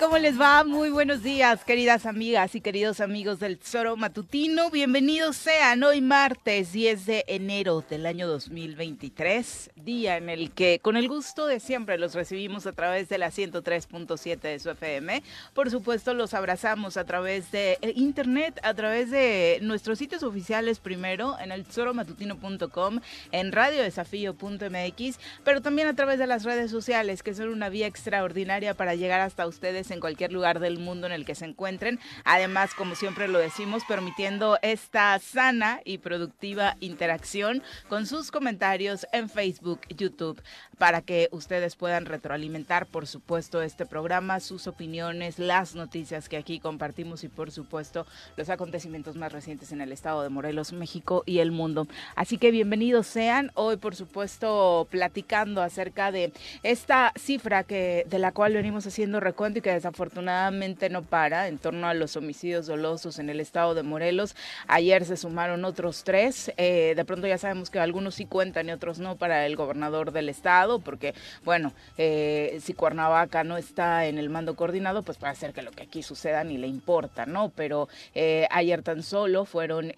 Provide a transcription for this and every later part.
¿Cómo les va? Muy buenos días, queridas amigas y queridos amigos del Tesoro Matutino. Bienvenidos sean hoy martes 10 de enero del año 2023, día en el que con el gusto de siempre los recibimos a través de la 103.7 de su FM. Por supuesto, los abrazamos a través de internet, a través de nuestros sitios oficiales primero en el tesoromatutino.com, en radiodesafío.mx, pero también a través de las redes sociales que son una vía extraordinaria para llegar hasta ustedes en cualquier lugar del mundo en el que se encuentren. Además, como siempre lo decimos, permitiendo esta sana y productiva interacción con sus comentarios en Facebook, YouTube, para que ustedes puedan retroalimentar, por supuesto, este programa, sus opiniones, las noticias que aquí compartimos y, por supuesto, los acontecimientos más recientes en el estado de Morelos, México y el mundo. Así que bienvenidos sean. Hoy, por supuesto, platicando acerca de esta cifra que de la cual venimos haciendo recuento y que desafortunadamente no para en torno a los homicidios dolosos en el estado de Morelos. Ayer se sumaron otros tres. Eh, de pronto ya sabemos que algunos sí cuentan y otros no para el gobernador del estado, porque, bueno, eh, si Cuernavaca no está en el mando coordinado, pues puede ser que lo que aquí suceda ni le importa, ¿no? Pero eh, ayer tan solo fueron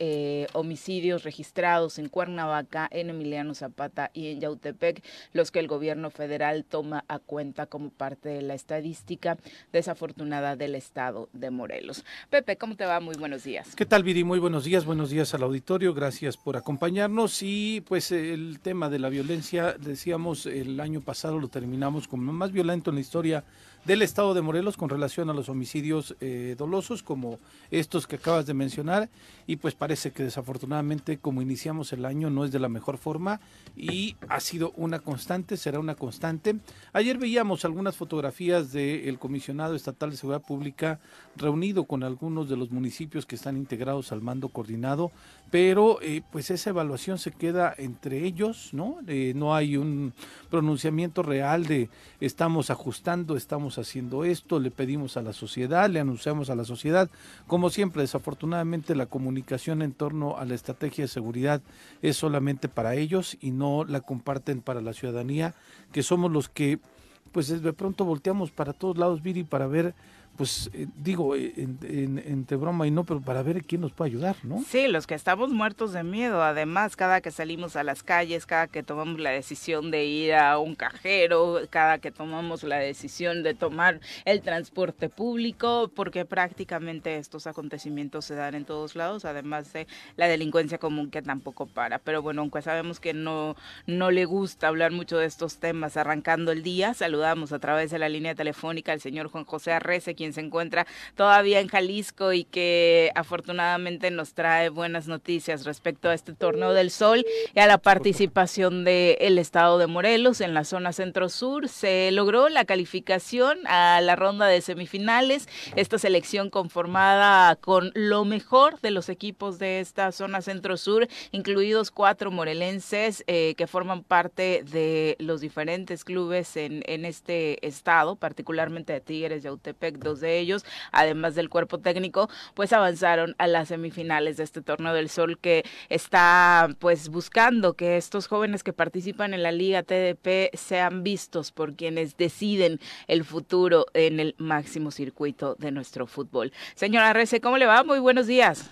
homicidios registrados en Cuernavaca, en Emiliano Zapata y en Yautepec, los que el gobierno federal toma a cuenta como parte de la estadística desafortunada del estado de Morelos. Pepe, ¿cómo te va? Muy buenos días. ¿Qué tal, Viri? Muy buenos días, buenos días al auditorio, gracias por acompañarnos y pues el tema de la violencia, decíamos el año pasado lo terminamos como más violento en la historia del estado de Morelos con relación a los homicidios eh, dolosos como estos que acabas de mencionar y pues parece que desafortunadamente como iniciamos el año no es de la mejor forma y ha sido una constante, será una constante. Ayer veíamos algunas fotografías del comisionado estatal de seguridad pública reunido con algunos de los municipios que están integrados al mando coordinado, pero eh, pues esa evaluación se queda entre ellos, ¿no? Eh, no hay un pronunciamiento real de estamos ajustando, estamos haciendo esto, le pedimos a la sociedad, le anunciamos a la sociedad. Como siempre, desafortunadamente la comunicación en torno a la estrategia de seguridad es solamente para ellos y no la comparten para la ciudadanía, que somos los que pues de pronto volteamos para todos lados, Viri, para ver pues eh, digo, eh, entre broma y no, pero para ver quién nos puede ayudar, ¿no? Sí, los que estamos muertos de miedo, además, cada que salimos a las calles, cada que tomamos la decisión de ir a un cajero, cada que tomamos la decisión de tomar el transporte público, porque prácticamente estos acontecimientos se dan en todos lados, además de la delincuencia común que tampoco para. Pero bueno, aunque sabemos que no, no le gusta hablar mucho de estos temas arrancando el día, saludamos a través de la línea telefónica al señor Juan José Arrece, quien quien se encuentra todavía en Jalisco y que afortunadamente nos trae buenas noticias respecto a este torneo del sol y a la participación del estado de Morelos en la zona centro-sur. Se logró la calificación a la ronda de semifinales. Esta selección conformada con lo mejor de los equipos de esta zona centro-sur, incluidos cuatro morelenses eh, que forman parte de los diferentes clubes en, en este estado, particularmente de Tigres y Autepec, dos de ellos, además del cuerpo técnico, pues avanzaron a las semifinales de este torneo del sol que está pues buscando que estos jóvenes que participan en la Liga TDP sean vistos por quienes deciden el futuro en el máximo circuito de nuestro fútbol. Señora Rece, ¿cómo le va? Muy buenos días.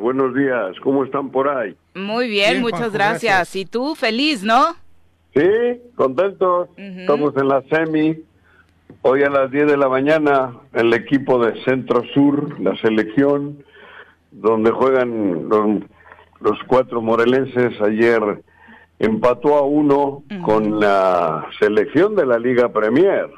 Buenos días, ¿cómo están por ahí? Muy bien, muchas gracias. Y tú, feliz, ¿no? Sí, contentos. Estamos en la semi. Hoy a las 10 de la mañana, el equipo de Centro Sur, la selección, donde juegan los, cuatro morelenses, ayer empató a uno con la selección de la Liga Premier.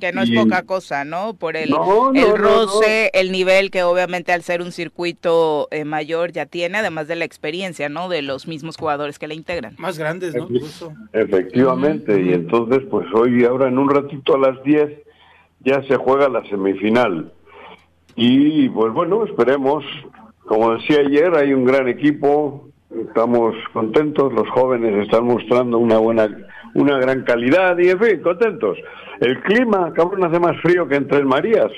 Que no es poca cosa, ¿no? Por el, el roce, el nivel que obviamente al ser un circuito eh, mayor ya tiene, además de la experiencia, ¿no? De los mismos jugadores que la integran. Más grandes, ¿no? Efectivamente, y entonces pues hoy, ahora en un ratito a las 10, ya se juega la semifinal. Y pues bueno, esperemos, como decía ayer, hay un gran equipo, estamos contentos, los jóvenes están mostrando una buena, una gran calidad y en fin, contentos. El clima, cabrón, hace más frío que en Tres Marías.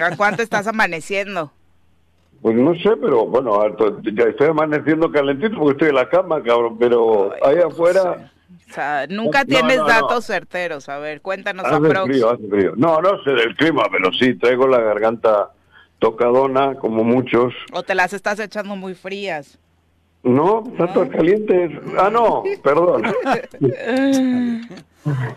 ¿A cuánto estás amaneciendo? Pues no sé, pero bueno, ya estoy amaneciendo calentito porque estoy en la cama, cabrón, pero ahí afuera... O sea, nunca tienes datos certeros. A ver, cuéntanos hace frío, hace frío. No, no sé del clima, pero sí, traigo la garganta tocadona, como muchos. ¿O te las estás echando muy frías? No, tanto calientes. Ah, no, perdón.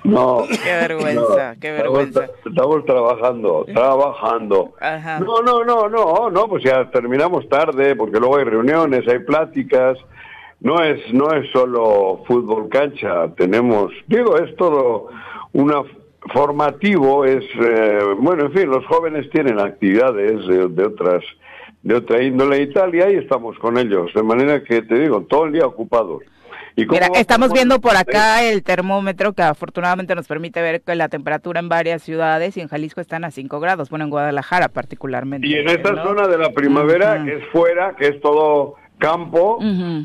No. Qué vergüenza, qué vergüenza. Estamos, trabajando, trabajando. No, no, no, no, no, pues ya terminamos tarde porque luego hay reuniones, hay pláticas. No es, no es solo fútbol cancha, tenemos, digo, es todo una formativo, es, eh, bueno, en fin, los jóvenes tienen actividades de otras de otra índole y tal, y estamos con ellos, de manera que te digo, todo el día ocupados. ¿Y Mira, estamos viendo por acá el termómetro que afortunadamente nos permite ver que la temperatura en varias ciudades y en Jalisco están a 5 grados, bueno, en Guadalajara particularmente. Y en esta zona de la primavera, que es fuera, que es todo campo,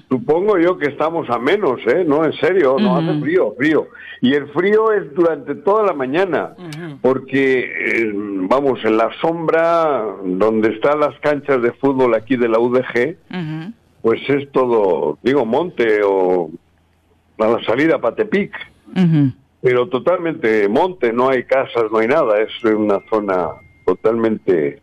supongo yo que estamos a menos, ¿eh? No, en serio, no hace frío, frío. Y el frío es durante toda la mañana, porque, eh, vamos, en la sombra, donde están las canchas de fútbol aquí de la UDG, pues es todo, digo, monte o a la salida a Patepic. Pero totalmente monte, no hay casas, no hay nada, es una zona totalmente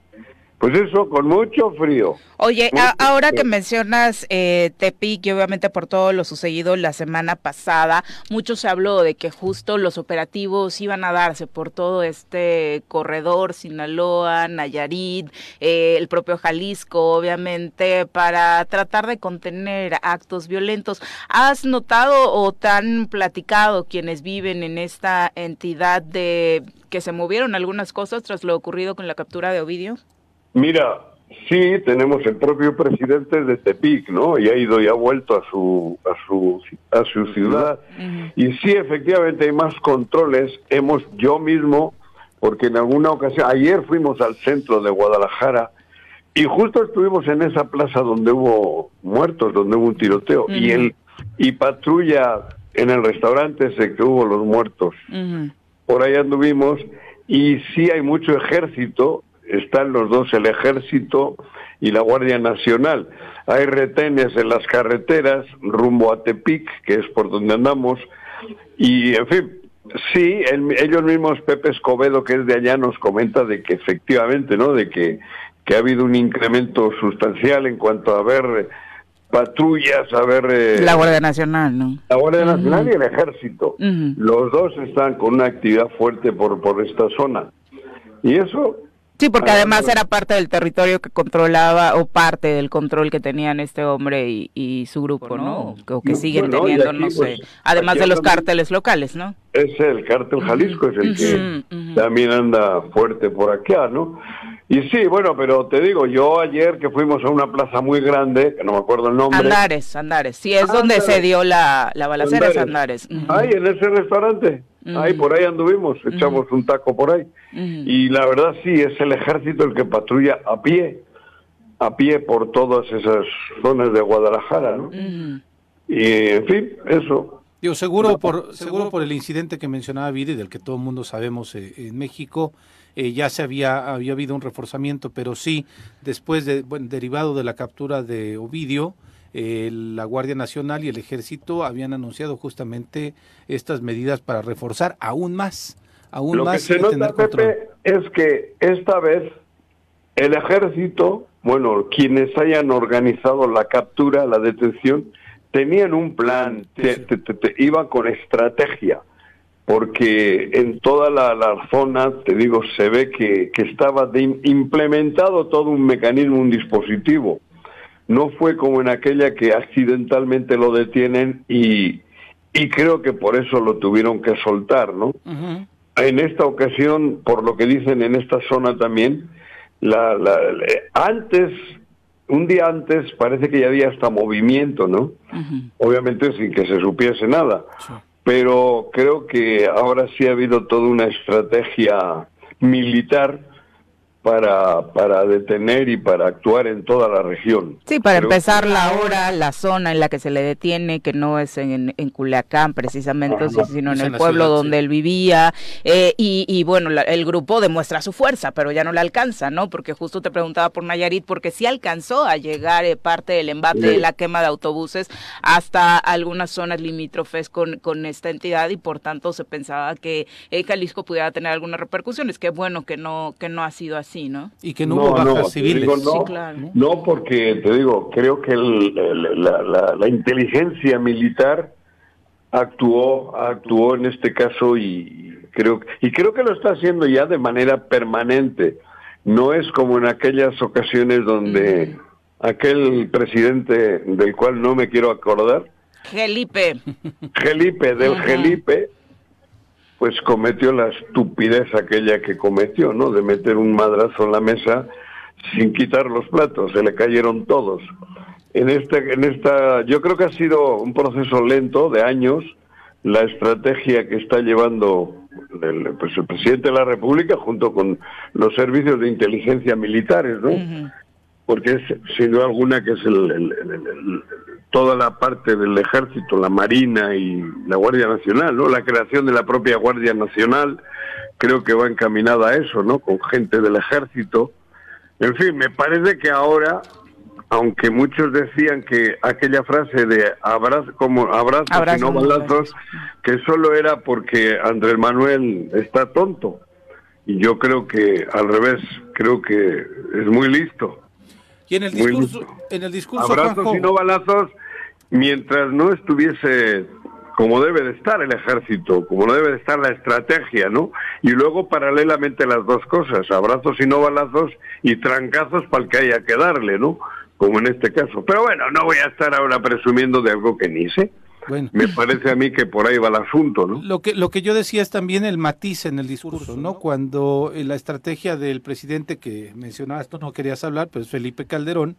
pues eso, con mucho frío. Oye, ahora que mencionas eh, Tepic y obviamente por todo lo sucedido la semana pasada, mucho se habló de que justo los operativos iban a darse por todo este corredor, Sinaloa, Nayarit, eh, el propio Jalisco, obviamente, para tratar de contener actos violentos. ¿Has notado o te han platicado quienes viven en esta entidad de que se movieron algunas cosas tras lo ocurrido con la captura de Ovidio? Mira, sí, tenemos el propio presidente de Tepic, ¿no? Y ha ido y ha vuelto a su a su a su ciudad. Y sí, efectivamente hay más controles. Hemos yo mismo, porque en alguna ocasión, ayer fuimos al centro de Guadalajara y justo estuvimos en esa plaza donde hubo muertos, donde hubo un tiroteo y el y patrulla en el restaurante ese que hubo los muertos. Por ahí anduvimos y sí hay mucho ejército están los dos, el ejército y la Guardia Nacional. Hay retenes en las carreteras rumbo a Tepic, que es por donde andamos, y en fin, sí, ellos mismos, Pepe Escobedo, que es de allá, nos comenta de que efectivamente, ¿no? De que, que ha habido un incremento sustancial en cuanto a ver patrullas, a ver... Eh, la Guardia Nacional, ¿no? La Guardia Nacional y el Ejército. Los dos están con una actividad fuerte por, por esta zona. Y eso Sí, porque además era parte del territorio que controlaba o parte del control que tenían este hombre y, su grupo, ¿no? O que siguen teniendo, no sé, pues, además de los cárteles locales, ¿no? Es el cártel Jalisco, es el que también anda fuerte por acá, ¿no? Y sí, bueno, pero te digo, yo ayer que fuimos a una plaza muy grande, que no me acuerdo el nombre. Andares, Andares, sí, es donde se dio la, la balacera, Andares. es Ahí, en ese restaurante. Ahí, por ahí anduvimos, echamos un taco por ahí. Y la verdad sí, es el ejército el que patrulla a pie, a pie por todas esas zonas de Guadalajara, ¿no? Y, en fin, eso. Digo, seguro por, seguro por el incidente que mencionaba Viri, del que todo el mundo sabemos eh, en México, eh, ya se había, había habido un reforzamiento, pero sí, después de, bueno, derivado de la captura de Ovidio, la Guardia Nacional y el Ejército habían anunciado justamente estas medidas para reforzar aún más, aún Lo más. que se nota, Pepe, es que esta vez el Ejército, bueno, quienes hayan organizado la captura, la detención, tenían un plan, te, iba con estrategia, porque en toda la, zona, te digo, se ve que, que estaba implementado todo un mecanismo, un dispositivo no fue como en aquella que accidentalmente lo detienen y, y creo que por eso lo tuvieron que soltar, ¿no? En esta ocasión, por lo que dicen en esta zona también, la, la, antes, un día antes, parece que ya había hasta movimiento, ¿no? Obviamente sin que se supiese nada. Pero creo que ahora sí ha habido toda una estrategia militar para, para detener y para actuar en toda la región. Sí, para empezar la hora, la zona en la que se le detiene, que no es en, en Culiacán precisamente, sino en el pueblo donde él vivía, eh, y, y, bueno, el grupo demuestra su fuerza, pero ya no le alcanza, ¿no? Porque justo te preguntaba por Nayarit, porque sí alcanzó a llegar eh, parte del embate de la quema de autobuses hasta algunas zonas limítrofes con, con esta entidad y por tanto se pensaba que eh, Jalisco pudiera tener algunas repercusiones. Qué bueno que no, que no ha sido así. Y que no, hubo bajas civiles. no, porque te digo, creo que la, inteligencia militar actuó, actuó en este caso y creo, y creo que lo está haciendo ya de manera permanente. No es como en aquellas ocasiones donde aquel presidente del cual no me quiero acordar, Gelipe. Gelipe, del Gelipe, pues cometió la estupidez aquella que cometió, ¿no? De meter un madrazo en la mesa sin quitar los platos, se le cayeron todos. En este, en esta, yo creo que ha sido un proceso lento de años la estrategia que está llevando el, pues el presidente de la República junto con los servicios de inteligencia militares, ¿no? Porque es sin duda alguna que es el, toda la parte del ejército, la marina y la Guardia Nacional, ¿no? La creación de la propia Guardia Nacional creo que va encaminada a eso, ¿no? Con gente del ejército. En fin, me parece que ahora, aunque muchos decían que aquella frase de abrazo, como abrazos y no balazos, que solo era porque Andrés Manuel está tonto. Y yo creo que al revés, creo que es muy listo. Y en el discurso, en el discurso abrazos y no balazos, mientras no estuviese como debe de estar el ejército, como debe de estar la estrategia, ¿no? Y luego paralelamente las dos cosas, abrazos y no balazos y trancazos para el que haya que darle, ¿no? Como en este caso. Pero bueno, no voy a estar ahora presumiendo de algo que ni sé. Bueno. Me parece a mí que por ahí va el asunto, ¿no? Lo que, lo que yo decía es también el matiz en el discurso, ¿no? Cuando la estrategia del presidente que mencionaba, esto no querías hablar, pues Felipe Calderón,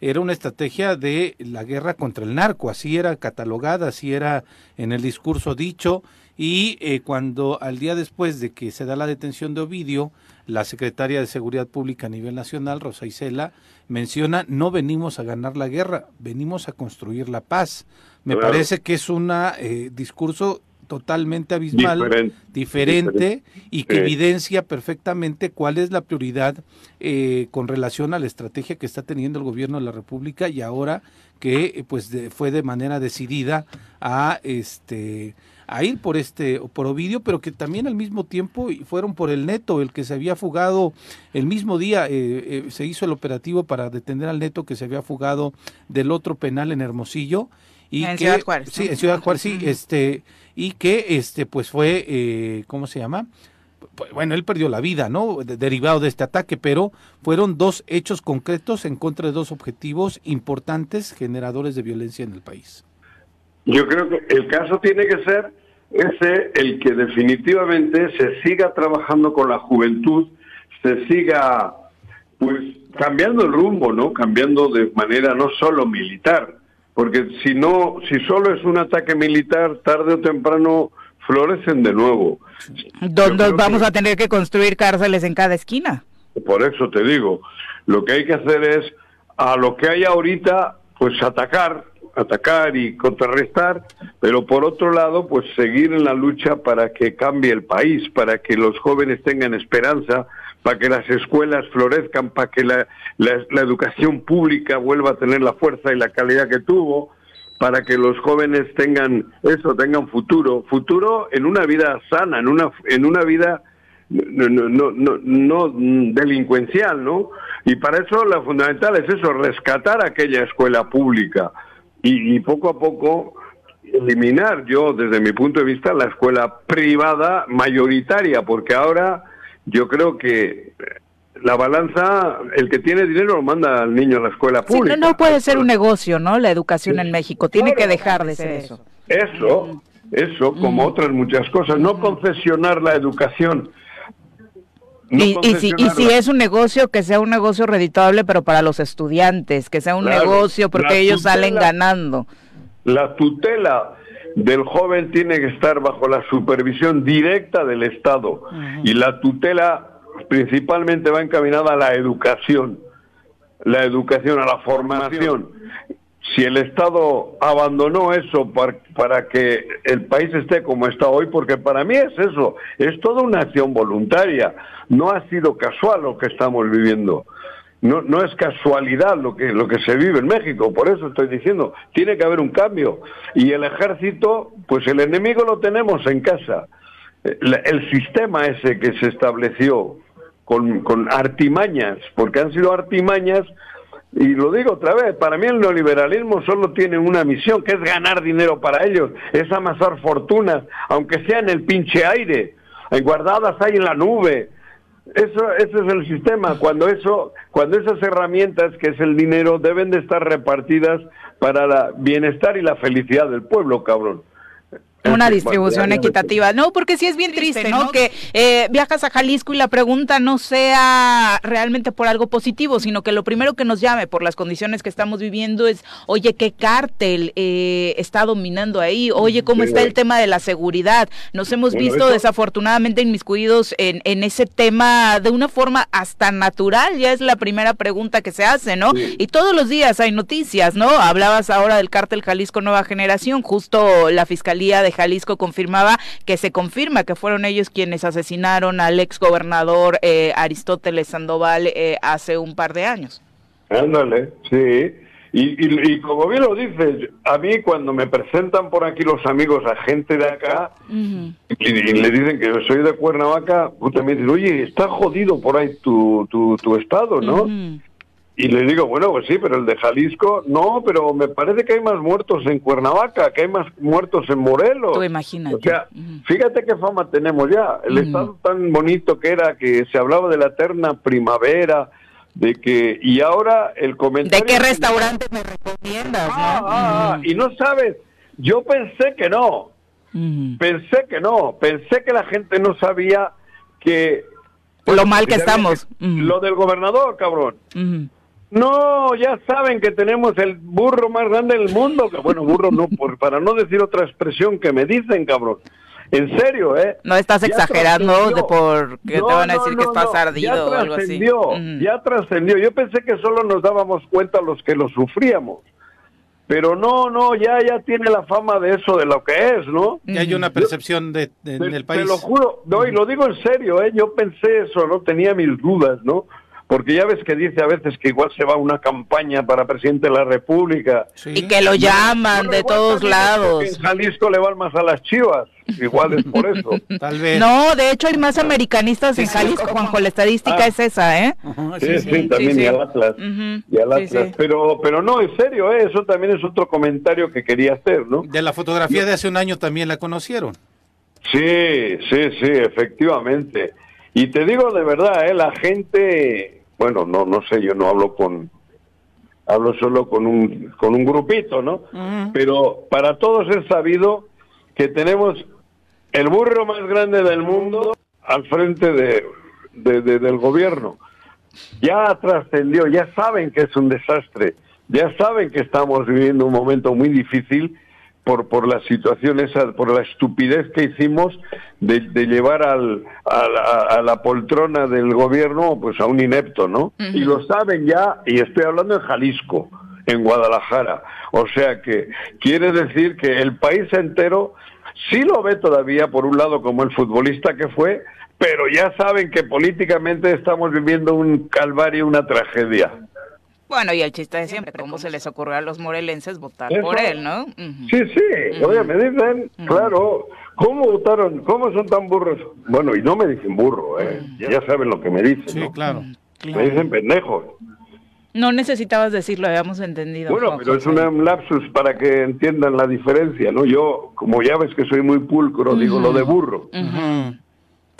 era una estrategia de la guerra contra el narco, así era catalogada, así era en el discurso dicho, y eh, cuando al día después de que se da la detención de Ovidio, la secretaria de Seguridad Pública a nivel nacional, Rosa Isela, menciona, no venimos a ganar la guerra, venimos a construir la paz. Me parece que es un eh, discurso totalmente abismal, diferente, y que evidencia perfectamente cuál es la prioridad eh, con relación a la estrategia que está teniendo el gobierno de la República y ahora que eh, pues fue de manera decidida a este a ir por este por Ovidio, pero que también al mismo tiempo fueron por el Neto, el que se había fugado el mismo día eh, se hizo el operativo para detener al Neto que se había fugado del otro penal en Hermosillo y en que, Ciudad Juárez. Sí, en Ciudad Juárez, sí, este y que este pues fue, eh, ¿cómo se llama? bueno, él perdió la vida, ¿no? derivado de este ataque, pero fueron dos hechos concretos en contra de dos objetivos importantes generadores de violencia en el país. Yo creo que el caso tiene que ser ese, el que definitivamente se siga trabajando con la juventud, se siga, pues, cambiando el rumbo, ¿no? Cambiando de manera no solo militar, porque si no, si solo es un ataque militar, tarde o temprano florecen de nuevo. ¿Dónde vamos a tener que construir cárceles en cada esquina? Por eso te digo, lo que hay que hacer es, a lo que hay ahorita, pues atacar, atacar y contrarrestar, pero por otro lado, pues seguir en la lucha para que cambie el país, para que los jóvenes tengan esperanza, para que las escuelas florezcan, para que la, la, educación pública vuelva a tener la fuerza y la calidad que tuvo, para que los jóvenes tengan eso, tengan futuro, futuro en una vida sana, en una, en una vida no, no, no, no delincuencial, ¿no? Y para eso lo fundamental es eso, rescatar aquella escuela pública y, y poco a poco eliminar yo, desde mi punto de vista, la escuela privada mayoritaria, porque ahora yo creo que la balanza, el que tiene dinero lo manda al niño a la escuela pública. no, puede ser un negocio, ¿no? La educación en México tiene que dejar de ser eso. Eso, eso, como otras muchas cosas, no concesionar la educación. y, si, y si es un negocio, que sea un negocio reditable, pero para los estudiantes, que sea un negocio porque ellos salen ganando. La tutela del joven tiene que estar bajo la supervisión directa del Estado y la tutela principalmente va encaminada a la educación, la educación, a la formación. Si el Estado abandonó eso para, para, que el país esté como está hoy, porque para mí es eso, es toda una acción voluntaria, no ha sido casual lo que estamos viviendo. No, no es casualidad lo que, lo que se vive en México, por eso estoy diciendo, tiene que haber un cambio. Y el ejército, pues el enemigo lo tenemos en casa. El sistema ese que se estableció con, con artimañas, porque han sido artimañas, y lo digo otra vez, para mí el neoliberalismo solo tiene una misión, que es ganar dinero para ellos, es amasar fortunas, aunque sea en el pinche aire, guardadas ahí en la nube, eso, ese es el sistema. Cuando eso, cuando esas herramientas, que es el dinero, deben de estar repartidas para el bienestar y la felicidad del pueblo, cabrón una distribución equitativa. No, porque sí es bien triste, ¿no? Que eh, viajas a Jalisco y la pregunta no sea realmente por algo positivo, sino que lo primero que nos llame por las condiciones que estamos viviendo es, oye, ¿qué cártel eh, está dominando ahí? Oye, ¿cómo está el tema de la seguridad? Nos hemos visto desafortunadamente inmiscuidos en, en ese tema de una forma hasta natural, ya es la primera pregunta que se hace, ¿no? Y todos los días hay noticias, ¿no? Hablabas ahora del cártel Jalisco Nueva Generación, justo la Fiscalía de Jalisco confirmaba que se confirma que fueron ellos quienes asesinaron al ex gobernador eh, Aristóteles Sandoval eh, hace un par de años. Ándale, sí. Y, como bien lo dices, a mí cuando me presentan por aquí los amigos a gente de acá y, le dicen que yo soy de Cuernavaca, puta, me dicen, oye, está jodido por ahí tu, tu, tu estado, ¿no? Y le digo, bueno, pues sí, pero el de Jalisco, no, pero me parece que hay más muertos en Cuernavaca, que hay más muertos en Morelos. Tú imagínate. O sea, fíjate qué fama tenemos ya. El estado tan bonito que era, que se hablaba de la eterna primavera, de que, y ahora el comentario... ¿De qué restaurante me recomiendas? Ah, ah, ah, y no sabes, yo pensé que no, pensé que no, pensé que la gente no sabía que... lo mal que estamos. Lo del gobernador, cabrón. No, ya saben que tenemos el burro más grande del mundo. Bueno, burro no, por, para no decir otra expresión que me dicen, cabrón. En serio, ¿eh? No estás exagerando de por que te van a decir que estás ardido o algo así. Ya trascendió. Yo pensé que solo nos dábamos cuenta los que lo sufríamos. Pero no, no, ya ya tiene la fama de eso, de lo que es, ¿no? Y hay una percepción de, del país. Te lo juro, no, y lo digo en serio, ¿eh? Yo pensé eso, ¿no? Tenía mis dudas, ¿no? Porque ya ves que dice a veces que igual se va a una campaña para presidente de la República. Y que lo llaman de todos lados. En Jalisco le van más a las chivas, igual es por eso. Tal vez. No, de hecho hay más americanistas en Jalisco, Juanjo, la estadística ah. es esa, ¿eh? sí, sí, también y al Atlas. y al Atlas. Pero, pero no, en serio, ¿eh? eso también es otro comentario que quería hacer, ¿no? De la fotografía de hace un año también la conocieron. Sí, sí, sí, efectivamente. Y te digo de verdad, ¿eh? la gente, bueno, no, no sé, yo no hablo con, hablo solo con un, con un grupito, ¿no? Pero para todos es sabido que tenemos el burro más grande del mundo al frente de, del gobierno. Ya trascendió, ya saben que es un desastre, ya saben que estamos viviendo un momento muy difícil por, por la situación esa, por la estupidez que hicimos de, llevar al, a, la, poltrona del gobierno pues a un inepto, ¿no? Y lo saben ya, y estoy hablando en Jalisco, en Guadalajara. O sea que quiere decir que el país entero sí lo ve todavía, por un lado, como el futbolista que fue, pero ya saben que políticamente estamos viviendo un calvario, una tragedia. Bueno, y el chiste de siempre, ¿cómo se les ocurrió a los morelenses votar por él, no? Sí, sí, oye, me dicen, claro, ¿cómo votaron? ¿Cómo son tan burros? Bueno, y no me dicen burro, ¿eh? Ya saben lo que me dicen, Sí, claro, Me dicen pendejos. No necesitabas decirlo, habíamos entendido. Bueno, pero es un lapsus para que entiendan la diferencia, ¿no? Yo, como ya ves que soy muy pulcro, digo lo de burro.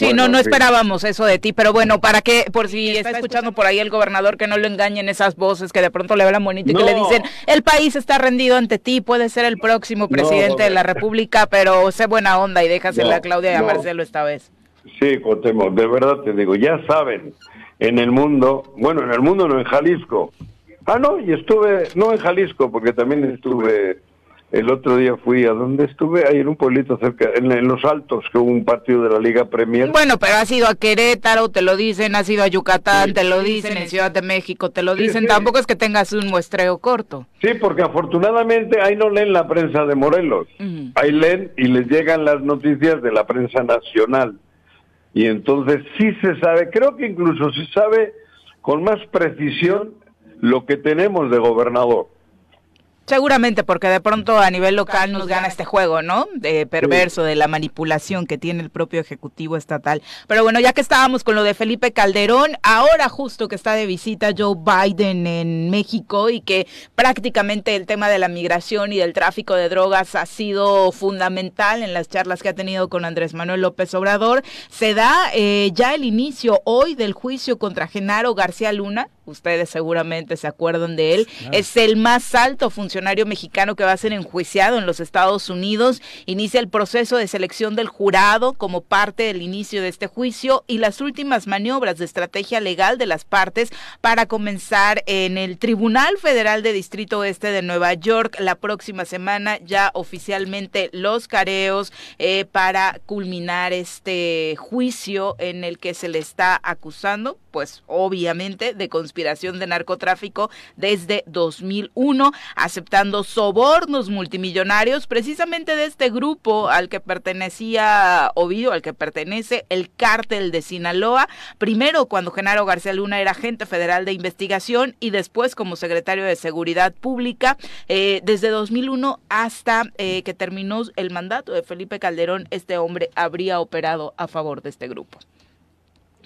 Sí, no, no esperábamos eso de ti, pero bueno, para que, por si está escuchando. por ahí el gobernador, que no lo engañen esas voces que de pronto le hablan bonito y que le dicen, el país está rendido ante ti, puede ser el próximo presidente de la República, pero sé buena onda y déjasela a Claudia y a Marcelo esta vez. Sí, Cotemo, de verdad te digo, ya saben, en el mundo, bueno, en el mundo no, en Jalisco. Ah, no, y estuve, no en Jalisco, porque también estuve el otro día fui a donde estuve, ahí en un pueblito cerca, en, Los Altos, que hubo un partido de la Liga Premier. Bueno, pero has ido a Querétaro, te lo dicen, has ido a Yucatán, te lo dicen, en Ciudad de México, te lo dicen, tampoco es que tengas un muestreo corto. Sí, porque afortunadamente ahí no leen la prensa de Morelos, ahí leen y les llegan las noticias de la prensa nacional. Y entonces sí se sabe, creo que incluso se sabe con más precisión lo que tenemos de gobernador. Seguramente, porque de pronto a nivel local nos gana este juego, ¿no? De perverso, de la manipulación que tiene el propio Ejecutivo Estatal. Pero bueno, ya que estábamos con lo de Felipe Calderón, ahora justo que está de visita Joe Biden en México y que prácticamente el tema de la migración y del tráfico de drogas ha sido fundamental en las charlas que ha tenido con Andrés Manuel López Obrador, se da eh, ya el inicio hoy del juicio contra Genaro García Luna, ustedes seguramente se acuerdan de él, es el más alto funcionario mexicano que va a ser enjuiciado en los Estados Unidos. Inicia el proceso de selección del jurado como parte del inicio de este juicio y las últimas maniobras de estrategia legal de las partes para comenzar en el Tribunal Federal de Distrito Oeste de Nueva York la próxima semana ya oficialmente los careos eh, para culminar este juicio en el que se le está acusando, pues obviamente de conspiración de narcotráfico desde 2001, aceptando sobornos multimillonarios precisamente de este grupo al que pertenecía Ovidio, al que pertenece el cártel de Sinaloa, primero cuando Genaro García Luna era agente federal de investigación y después como secretario de Seguridad Pública, eh, desde 2001 hasta eh, que terminó el mandato de Felipe Calderón, este hombre habría operado a favor de este grupo.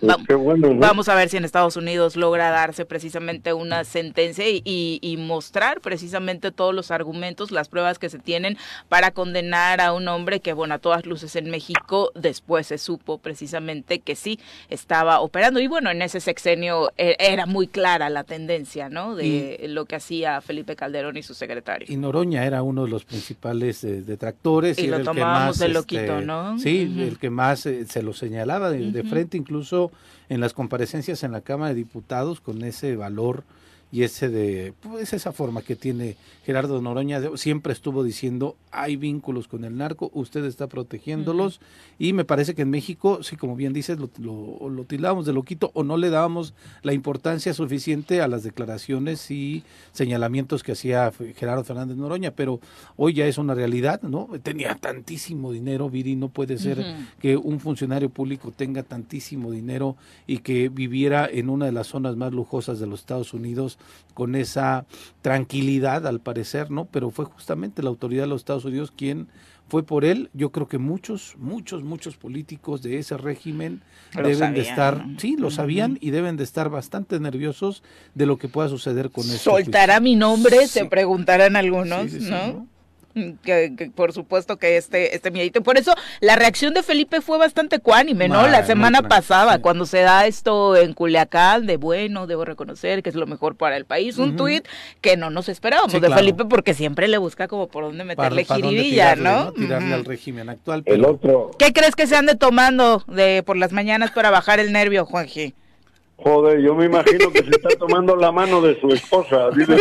Vamos a ver si en Estados Unidos logra darse precisamente una sentencia y, mostrar precisamente todos los argumentos, las pruebas que se tienen para condenar a un hombre que, bueno, a todas luces en México después se supo precisamente que sí estaba operando. Y bueno, en ese sexenio e, era muy clara la tendencia, ¿no? De lo que hacía Felipe Calderón y su secretario. Y Noroña era uno de los principales eh, detractores. Y, lo tomábamos de loquito, este, ¿no? Sí, el que más eh, se lo señalaba de frente, incluso en las comparecencias en la Cámara de Diputados con ese valor y ese de pues esa forma que tiene Gerardo Noroña siempre estuvo diciendo hay vínculos con el narco usted está protegiéndolos y me parece que en México sí como bien dices lo, lo, lo de loquito o no le dábamos la importancia suficiente a las declaraciones y señalamientos que hacía Gerardo Fernández Noroña pero hoy ya es una realidad no tenía tantísimo dinero Viri no puede ser que un funcionario público tenga tantísimo dinero y que viviera en una de las zonas más lujosas de los Estados Unidos con esa tranquilidad al parecer, ¿no? Pero fue justamente la autoridad de los Estados Unidos quien fue por él. Yo creo que muchos, muchos, muchos políticos de ese régimen deben de estar, sí, lo sabían y deben de estar bastante nerviosos de lo que pueda suceder con esto. ¿Soltará mi nombre? Se preguntarán algunos, ¿no? Que, por supuesto que este, este miedito. Por eso la reacción de Felipe fue bastante cuánime, ¿no? la semana pasada, cuando se da esto en Culiacán, de bueno, debo reconocer que es lo mejor para el país. Un tuit que no nos esperábamos de Felipe porque siempre le busca como por dónde meterle jiribilla, ¿no? Tirarle al régimen actual. El otro. ¿Qué crees que se ande tomando de por las mañanas para bajar el nervio, Juanji? Joder, yo me imagino que se está tomando la mano de su esposa. Dice,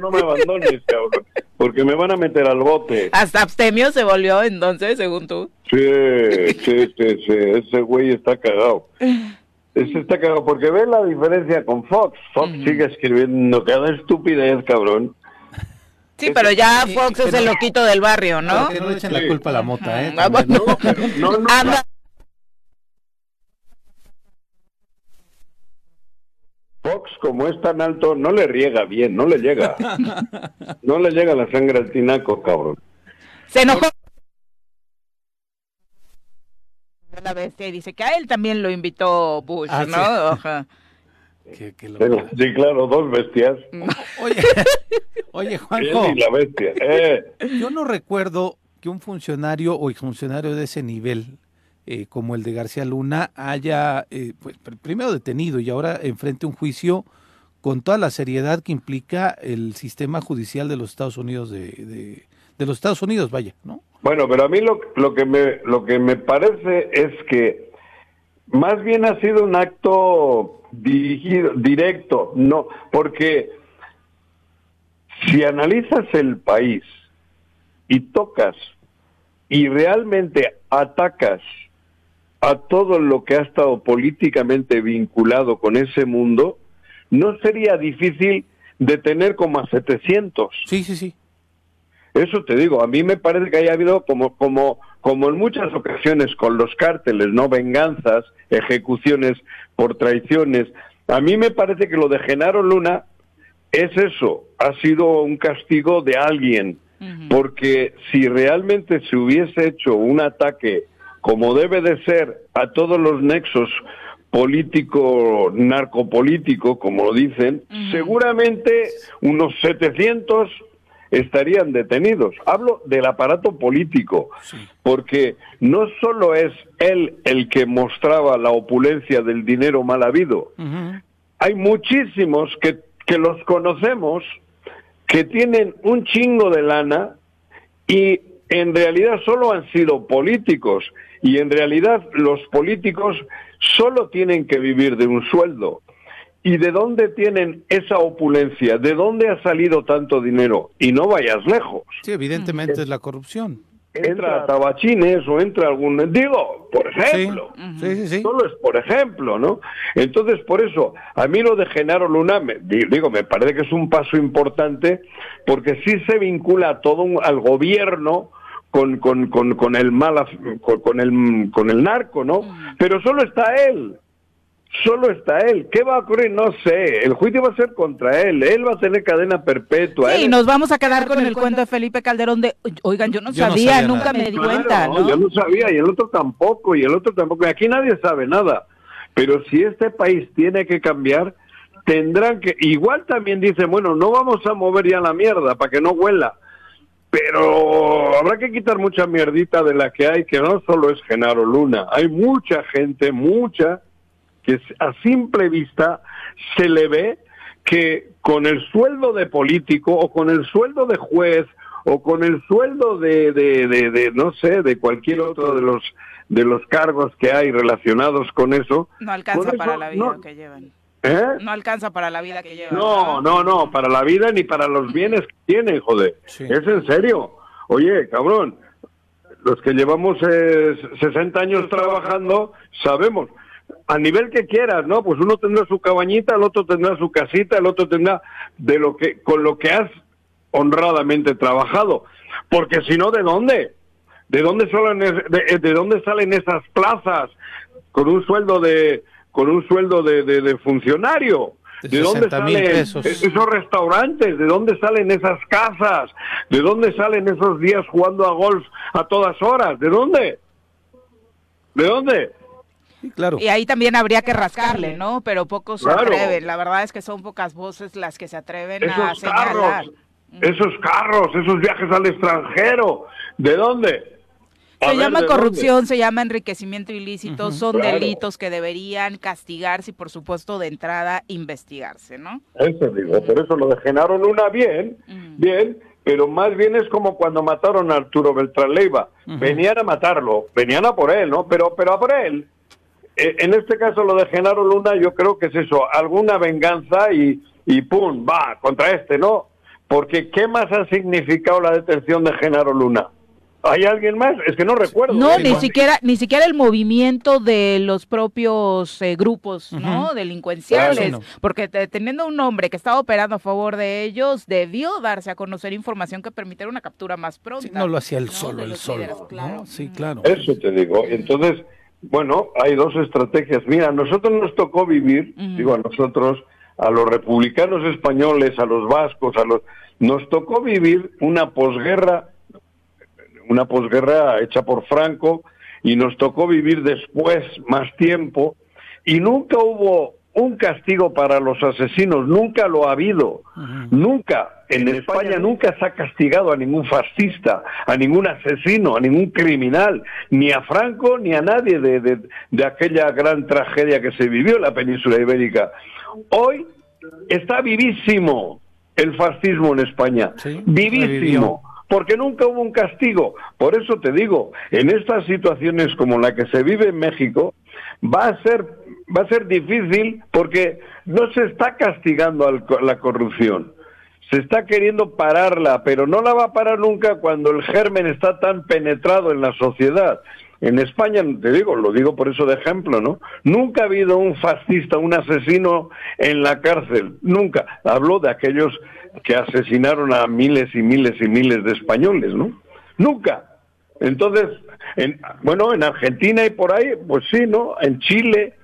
no me abandones, cabrón, porque me van a meter al bote. Hasta abstemio se volvió entonces, según tú. Sí, sí, sí, sí, ese güey está cagado. Ese está cagado, porque ve la diferencia con Fox. Fox sigue escribiendo cada estupidez, cabrón. Sí, pero ya Fox es el loquito del barrio, ¿no? Que no le echen la culpa a la mota, ¿eh? Ah, no, no, no, Fox, como es tan alto, no le riega bien, no le llega. no le llega la sangre al tinaco, cabrón. Se enojó. La bestia y dice que a él también lo invitó Bush, ah, ¿no? Sí. sí, claro, dos bestias. Oye, oye Juanjo. la bestia. Eh. Yo no recuerdo que un funcionario o exfuncionario de ese nivel eh, como el de García Luna haya eh, pues, primero detenido y ahora enfrente un juicio con toda la seriedad que implica el sistema judicial de los Estados Unidos de, de, los Estados Unidos, vaya, ¿no? Bueno, pero a mí lo, lo que me lo que me parece es que más bien ha sido un acto dirigido, directo, no, porque si analizas el país y tocas y realmente atacas a todo lo que ha estado políticamente vinculado con ese mundo, no sería difícil detener como a 700. Sí, sí, sí. Eso te digo, a mí me parece que haya habido como, como, como en muchas ocasiones con los cárteles, ¿no? Venganzas, ejecuciones por traiciones. A mí me parece que lo de Genaro Luna es eso, ha sido un castigo de alguien, porque si realmente se hubiese hecho un ataque como debe de ser a todos los nexos político, narcopolítico, como lo dicen, seguramente unos 700 estarían detenidos. Hablo del aparato político, porque no solo es él el que mostraba la opulencia del dinero mal habido, hay muchísimos que, que los conocemos que tienen un chingo de lana y en realidad solo han sido políticos y en realidad los políticos solo tienen que vivir de un sueldo. ¿Y de dónde tienen esa opulencia? ¿De dónde ha salido tanto dinero? Y no vayas lejos. Sí, evidentemente es la corrupción. Entra a tabachines o entra algún... Digo, por ejemplo. Sí, sí, sí. Solo es por ejemplo, ¿no? Entonces, por eso, a mí lo de Genaro Luna, me, digo, me parece que es un paso importante porque sí se vincula todo al gobierno con, con, con, con el mal, con, el, con el narco, ¿no? Pero solo está él. Solo está él. ¿Qué va a ocurrir? No sé. El juicio va a ser contra él. Él va a tener cadena perpetua. Sí, nos vamos a quedar con el cuento de Felipe Calderón de, oigan, yo no sabía, nunca me di cuenta, ¿no? Yo no sabía y el otro tampoco, y el otro tampoco. Y aquí nadie sabe nada. Pero si este país tiene que cambiar, tendrán que... Igual también dicen, bueno, no vamos a mover ya la mierda para que no huela pero habrá que quitar mucha mierdita de la que hay, que no solo es Genaro Luna, hay mucha gente, mucha, que a simple vista se le ve que con el sueldo de político o con el sueldo de juez o con el sueldo de, de, de, no sé, de cualquier otro de los de los cargos que hay relacionados con eso. No alcanza para la vida que llevan. ¿Eh? No alcanza para la vida que lleva. No, no, no, para la vida ni para los bienes que tienen, joder. Es en serio. Oye, cabrón, los que llevamos 60 eh, años trabajando, sabemos, a nivel que quieras, ¿no? Pues uno tendrá su cabañita, el otro tendrá su casita, el otro tendrá de lo que, con lo que has honradamente trabajado. Porque si no, ¿de dónde? ¿De dónde, salen, de dónde salen esas plazas con un sueldo de con un sueldo de, de, funcionario. ¿De, dónde salen esos restaurantes? ¿De dónde salen esas casas? ¿De dónde salen esos días jugando a golf a todas horas? ¿De dónde? ¿De dónde? claro. Y ahí también habría que rascarle, ¿no? Pero pocos se atreven. La verdad es que son pocas voces las que se atreven a señalar. esos carros, esos viajes al extranjero. ¿De dónde? Se llama corrupción, se llama enriquecimiento ilícito, son delitos que deberían castigarse y por supuesto de entrada investigarse, ¿no? Eso digo, por eso lo de Genaro Luna bien, bien, pero más bien es como cuando mataron a Arturo Beltrán Leiva. Venían a matarlo, venían a por él, ¿no? Pero, pero a por él. E, en este caso lo de Genaro Luna yo creo que es eso, alguna venganza y, y pum, va, contra este, ¿no? Porque ¿qué más ha significado la detención de Genaro Luna? ¿Hay alguien más? Es que no recuerdo. No, ni siquiera, ni siquiera el movimiento de los propios eh, grupos, ¿no? Delincuenciales. Porque teniendo un hombre que estaba operando a favor de ellos, debió darse a conocer información que permitiera una captura más pronta. no lo hacía él solo, el solo. Sí, claro. Eso te digo. Entonces, bueno, hay dos estrategias. Mira, a nosotros nos tocó vivir, digo a nosotros, a los republicanos españoles, a los vascos, a los... Nos tocó vivir una posguerra una posguerra hecha por Franco y nos tocó vivir después más tiempo. Y nunca hubo un castigo para los asesinos, nunca lo ha habido, nunca. En, España, nunca se ha castigado a ningún fascista, a ningún asesino, a ningún criminal, ni a Franco ni a nadie de, de, aquella gran tragedia que se vivió en la península ibérica. Hoy está vivísimo el fascismo en España, vivísimo porque nunca hubo un castigo. Por eso te digo, en estas situaciones como la que se vive en México, va a ser va a ser difícil porque no se está castigando la corrupción. Se está queriendo pararla, pero no la va a parar nunca cuando el germen está tan penetrado en la sociedad. En España, te digo, lo digo por eso de ejemplo, ¿no? Nunca ha habido un fascista, un asesino en la cárcel, nunca. Hablo de aquellos que asesinaron a miles y miles y miles de españoles, ¿no? Nunca. Entonces, en, bueno, en Argentina y por ahí, pues sí, ¿no? En Chile,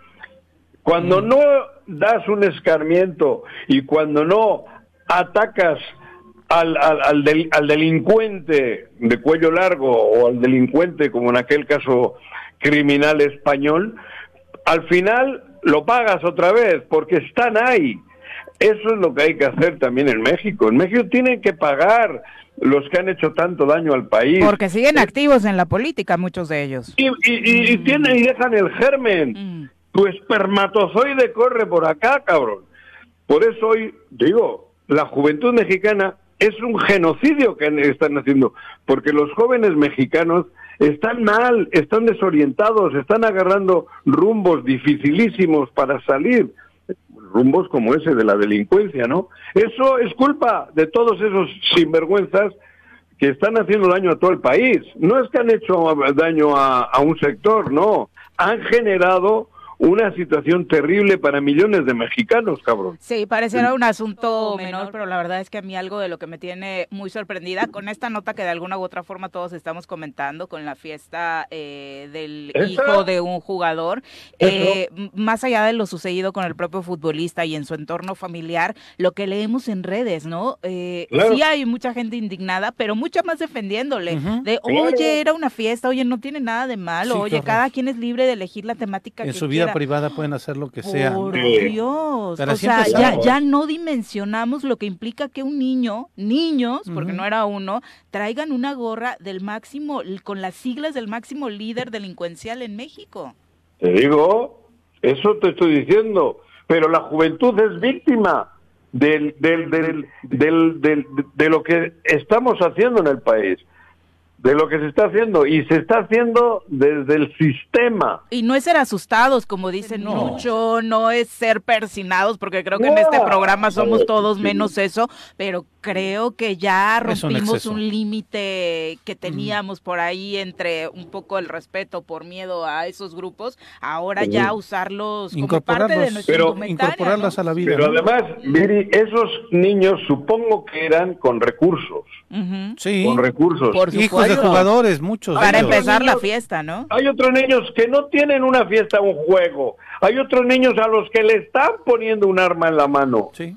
cuando mm. no das un escarmiento y cuando no atacas al, al, al, delincuente de cuello largo o al delincuente, como en aquel caso criminal español, al final lo pagas otra vez porque están ahí. Eso es lo que hay que hacer también en México. En México tienen que pagar los que han hecho tanto daño al país. Porque siguen activos en la política, muchos de ellos. Y, y, y, tienen y dejan el germen. Mm. Tu espermatozoide corre por acá, cabrón. Por eso hoy, digo, la juventud mexicana es un genocidio que están haciendo, porque los jóvenes mexicanos están mal, están desorientados, están agarrando rumbos dificilísimos para salir rumbos como ese de la delincuencia, ¿no? Eso es culpa de todos esos sinvergüenzas que están haciendo daño a todo el país. No es que han hecho daño a, a un sector, no. Han generado una situación terrible para millones de mexicanos, cabrón. Sí, pareciera un asunto menor, pero la verdad es que a mí algo de lo que me tiene muy sorprendida con esta nota que de alguna u otra forma todos estamos comentando con la fiesta eh, del hijo de un jugador, eh, más allá de lo sucedido con el propio futbolista y en su entorno familiar, lo que leemos en redes, ¿no? Eh, Sí hay mucha gente indignada, pero mucha más defendiéndole, de, oye, era una fiesta, oye, no tiene nada de malo, oye, cada quien es libre de elegir la temática en que su vida privada pueden hacer lo que sea. Por Dios. o sea, ya, ya, no dimensionamos lo que implica que un niño, niños, porque no era uno, traigan una gorra del máximo, con las siglas del máximo líder delincuencial en México. Te digo, eso te estoy diciendo, pero la juventud es víctima del, del, del, del, de lo que estamos haciendo en el país de lo que se está haciendo y se está haciendo desde el sistema. Y no es ser asustados, como dicen mucho, no es ser persinados, porque creo que en este programa somos todos menos eso, pero creo que ya rompimos un, límite que teníamos por ahí entre un poco el respeto por miedo a esos grupos, ahora ya usarlos como parte de nuestro pero, incorporarlas a la vida. Pero además, Miri, esos niños supongo que eran con recursos. Sí. Con recursos. Por Hijos de jugadores, muchos. Para empezar la fiesta, ¿no? Hay otros niños que no tienen una fiesta, un juego. Hay otros niños a los que le están poniendo un arma en la mano. Sí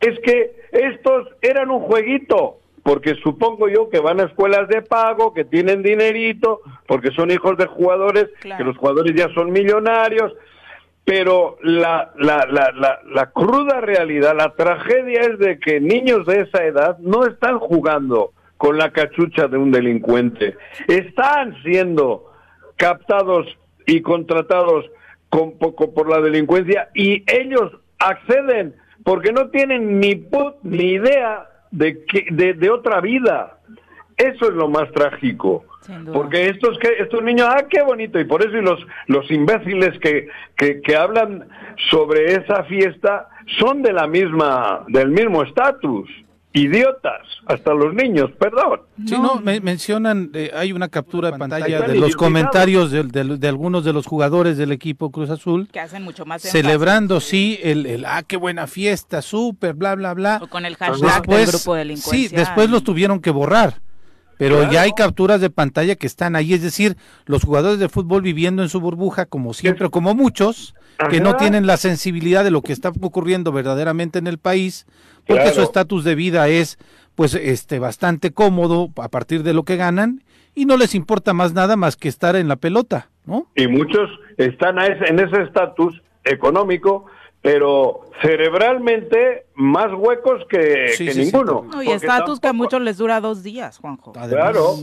es que estos eran un jueguito, porque supongo yo que van a escuelas de pago, que tienen dinerito, porque son hijos de jugadores, que los jugadores ya son millonarios. pero la, la, la, la, la cruda realidad, la tragedia es de que niños de esa edad no están jugando con la cachucha de un delincuente, están siendo captados y contratados con, por la delincuencia y ellos acceden porque no tienen ni, ni idea de, que, de, de otra vida. Eso es lo más trágico. Porque estos que estos niños, ah, qué bonito, y por eso y los, los imbéciles que, que, que hablan sobre esa fiesta son de la misma, del mismo estatus idiotas, hasta los niños, perdón. Sí, no, me, mencionan, eh, hay una captura de pantalla de los comentarios de, de, de, algunos de los jugadores del equipo Cruz Azul. Que hacen mucho más Celebrando, sí, el, el, ah, qué buena fiesta, súper, bla, bla, bla. O con el hashtag después, del grupo delincuencia. Sí, después los tuvieron que borrar. Pero claro. ya hay capturas de pantalla que están ahí, es decir, los jugadores de fútbol viviendo en su burbuja, como siempre, como muchos, Ajá. que no tienen la sensibilidad de lo que está ocurriendo verdaderamente en el país, porque claro. su estatus de vida es pues este bastante cómodo a partir de lo que ganan y no les importa más nada más que estar en la pelota, ¿no? Y muchos están en ese estatus económico pero cerebralmente más huecos que, sí, que sí, ninguno. Sí, no, y estatus que a muchos les dura dos días, Juanjo. Además. Claro,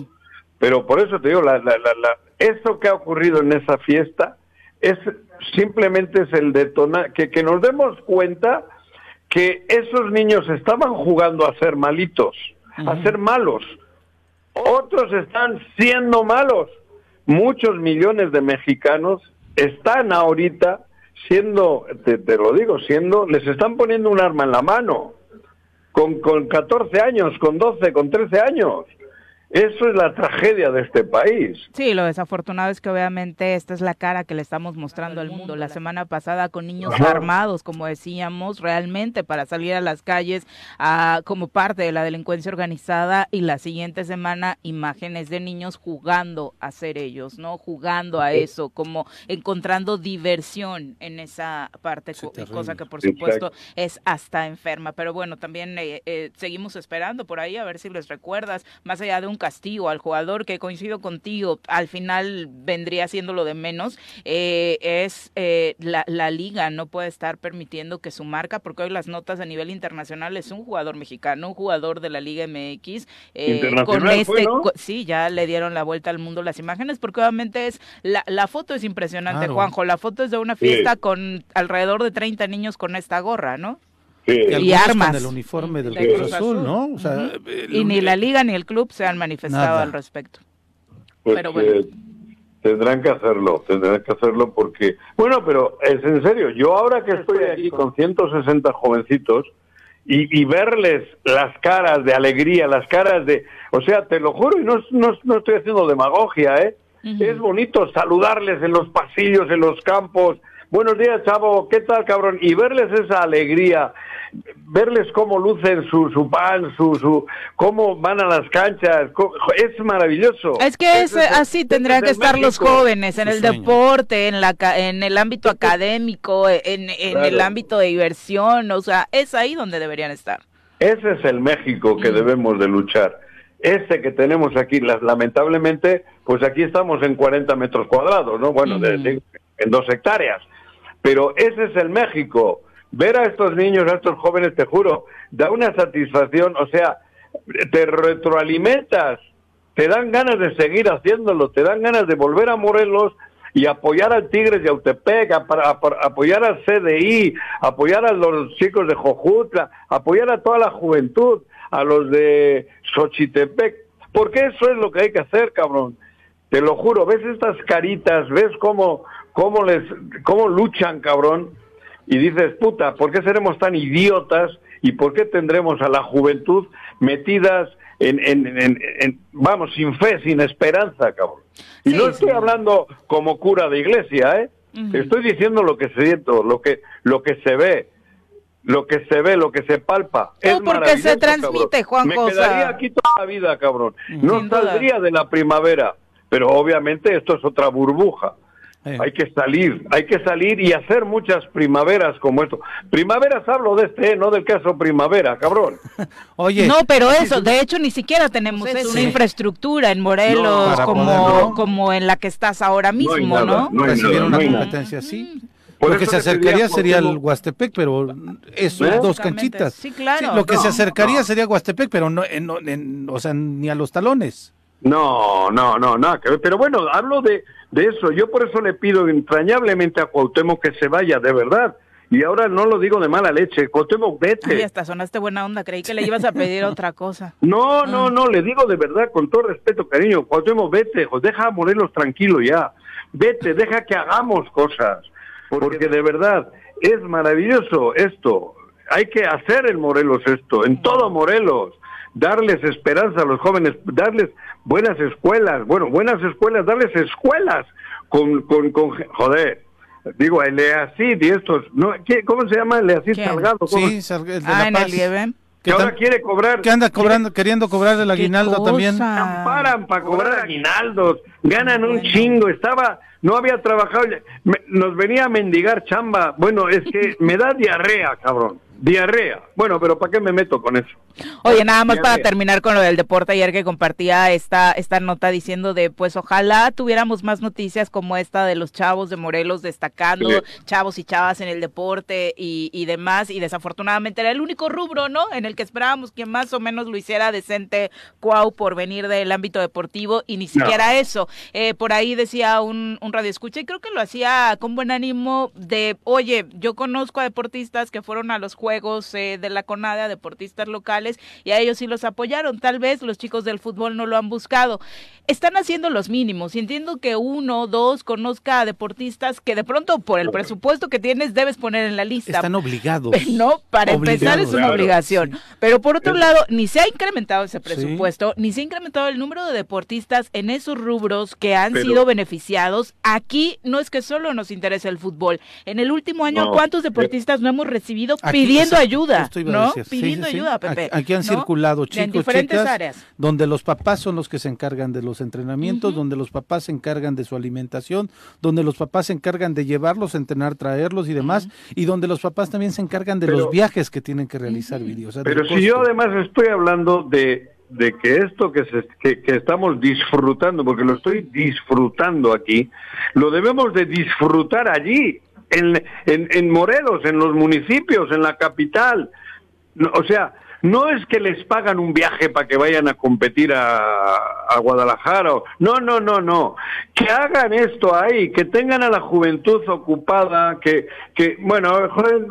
pero por eso te digo, la, la, la, esto que ha ocurrido en esa fiesta es simplemente es el detonar, que, que nos demos cuenta que esos niños estaban jugando a ser malitos, uh -huh. a ser malos. Otros están siendo malos. Muchos millones de mexicanos están ahorita siendo, te, te, lo digo, siendo, les están poniendo un arma en la mano, con, con 14 años, con 12, con 13 años. Eso es la tragedia de este país. Sí, lo desafortunado es que obviamente esta es la cara que le estamos mostrando al mundo. La semana pasada con niños Ajá. armados, como decíamos, realmente para salir a las calles uh, como parte de la delincuencia organizada y la siguiente semana imágenes de niños jugando a ser ellos, ¿no? Jugando a eso, como encontrando diversión en esa parte, sí, cosa que por supuesto Exacto. es hasta enferma. Pero bueno, también eh, eh, seguimos esperando por ahí a ver si les recuerdas, más allá de un castigo al jugador, que coincido contigo, al final vendría siendo lo de menos, eh, es eh, la, la, liga no puede estar permitiendo que su marca, porque hoy las notas a nivel internacional es un jugador mexicano, un jugador de la Liga MX, eh, con este, fue, ¿no? sí, ya le dieron la vuelta al mundo las imágenes, porque obviamente es, la, la foto es impresionante, claro. Juanjo, la foto es de una fiesta sí. con alrededor de 30 niños con esta gorra, ¿no? Sí. Y, y armas. Con el uniforme del de Cruz Azul, ¿no? O sea, uh -huh. Y ni la liga ni el club se han manifestado Nada. al respecto. Pues, pero bueno. Eh, tendrán que hacerlo, tendrán que hacerlo porque, bueno, pero es en serio, yo ahora que estoy aquí con 160 jovencitos y, y verles las caras de alegría, las caras de, o sea, te lo juro y no, no, no estoy haciendo demagogia, ¿eh? Uh -huh. Es bonito saludarles en los pasillos, en los campos, buenos días, chavo, ¿qué tal, cabrón? Y verles esa alegría, verles cómo lucen su, su pan, su, su, cómo van a las canchas, es maravilloso. Es que es, es así tendrían que estar México. los jóvenes, en el sueño. deporte, en, la, en el ámbito académico, en, en claro. el ámbito de diversión, o sea, es ahí donde deberían estar. Ese es el México que mm. debemos de luchar. Este que tenemos aquí, lamentablemente, pues aquí estamos en 40 metros cuadrados, ¿no? Bueno, mm. de, de, en dos hectáreas. Pero ese es el México. Ver a estos niños, a estos jóvenes, te juro, da una satisfacción, o sea, te retroalimentas, te dan ganas de seguir haciéndolo, te dan ganas de volver a Morelos y apoyar al Tigres de Autepec, a, apoyar al CDI, apoyar a los chicos de Jojutla, apoyar a toda la juventud, a los de Xochitepec, porque eso es lo que hay que hacer, cabrón. Te lo juro, ves estas caritas, ves cómo, cómo les, cómo luchan, cabrón y dices, puta, ¿por qué seremos tan idiotas y por qué tendremos a la juventud metidas en, en, en, en vamos, sin fe, sin esperanza, cabrón? Y sí, no estoy sí. hablando como cura de iglesia, ¿eh? Uh -huh. Estoy diciendo lo que siento, lo que, lo que se ve lo que se ve, lo que se palpa. No, es porque se transmite, Juan Me quedaría aquí toda la vida, cabrón. No Sin saldría duda. de la primavera, pero obviamente esto es otra burbuja. Eh. Hay que salir, hay que salir y hacer muchas primaveras como esto. Primaveras hablo de este, no del caso primavera, cabrón. Oye. No, pero eso, de hecho ni siquiera tenemos eso, una infraestructura en Morelos no, como, como en la que estás ahora mismo, ¿no? ¿no? no, Recibir una competencia así. lo que se acercaría sería el Huastepec, pero eso, ¿Eh? dos canchitas. Sí, claro. lo que se acercaría sería Huastepec, pero no, o sea, ni a los talones. No, no, no, nada que ver. Pero bueno, hablo de, de eso. Yo por eso le pido entrañablemente a Cuauhtémoc que se vaya, de verdad. Y ahora no lo digo de mala leche, Cuauhtémoc, vete. Ay, hasta sonaste buena onda, creí que le ibas a pedir otra cosa. No, no, mm. no, le digo de verdad, con todo respeto, cariño, Cuauhtémoc, vete, deja a Morelos tranquilo ya. Vete, deja que hagamos cosas. Porque de verdad, es maravilloso esto. Hay que hacer en Morelos esto, en todo Morelos darles esperanza a los jóvenes, darles buenas escuelas, bueno, buenas escuelas, darles escuelas con, con, con joder, digo, el EACID y estos, ¿no? ¿cómo se llama? El EACID Salgado. Sí, el de ah, la Que, ahora quiere cobrar. Que anda cobrando, queriendo cobrar el aguinaldo también. Amparan para cobrar aguinaldos, ganan un chingo. Estaba, no había trabajado, nos venía a mendigar chamba. Bueno, es que me da diarrea, cabrón. Diarrea. Bueno, pero ¿para qué me meto con eso? Oye, nada más para terminar con lo del deporte ayer que compartía esta esta nota diciendo de pues ojalá tuviéramos más noticias como esta de los chavos de Morelos destacando, chavos y chavas en el deporte y, y, demás y desafortunadamente era el único rubro, ¿no? En el que esperábamos que más o menos lo hiciera decente Cuau por venir del ámbito deportivo y ni siquiera eso. Eh, por ahí decía un, un radio escucha y creo que lo hacía con buen ánimo de, oye, yo conozco a deportistas que fueron a los juegos eh, de la CONADA, deportistas locales, y a ellos sí los apoyaron. Tal vez los chicos del fútbol no lo han buscado. Están haciendo los mínimos y entiendo que uno, dos, conozca a deportistas que de pronto por el presupuesto que tienes debes poner en la lista. Están obligados. No, para empezar es una obligación. Pero por otro lado, ni se ha incrementado ese presupuesto, ni se ha incrementado el número de deportistas en esos rubros que han sido beneficiados. Aquí no es que solo nos interese el fútbol. En el último año, ¿cuántos deportistas no hemos recibido pidiendo ayuda, ¿no? Pidiendo ayuda, Pepe. Aquí han circulado chicos, en diferentes áreas. donde los papás son los que se encargan de los entrenamientos, donde los papás se encargan de su alimentación, donde los papás se encargan de llevarlos, entrenar, traerlos y demás, y donde los papás también se encargan de los viajes que tienen que realizar, videos. pero si yo además estoy hablando de de que esto que, se, que, que, estamos disfrutando, porque lo estoy disfrutando aquí, lo debemos de disfrutar allí, en, en, Morelos, en los municipios, en la capital. o sea, no es que les pagan un viaje para que vayan a competir a, a, Guadalajara. No, no, no, no. Que hagan esto ahí, que tengan a la juventud ocupada, que, que bueno, joder,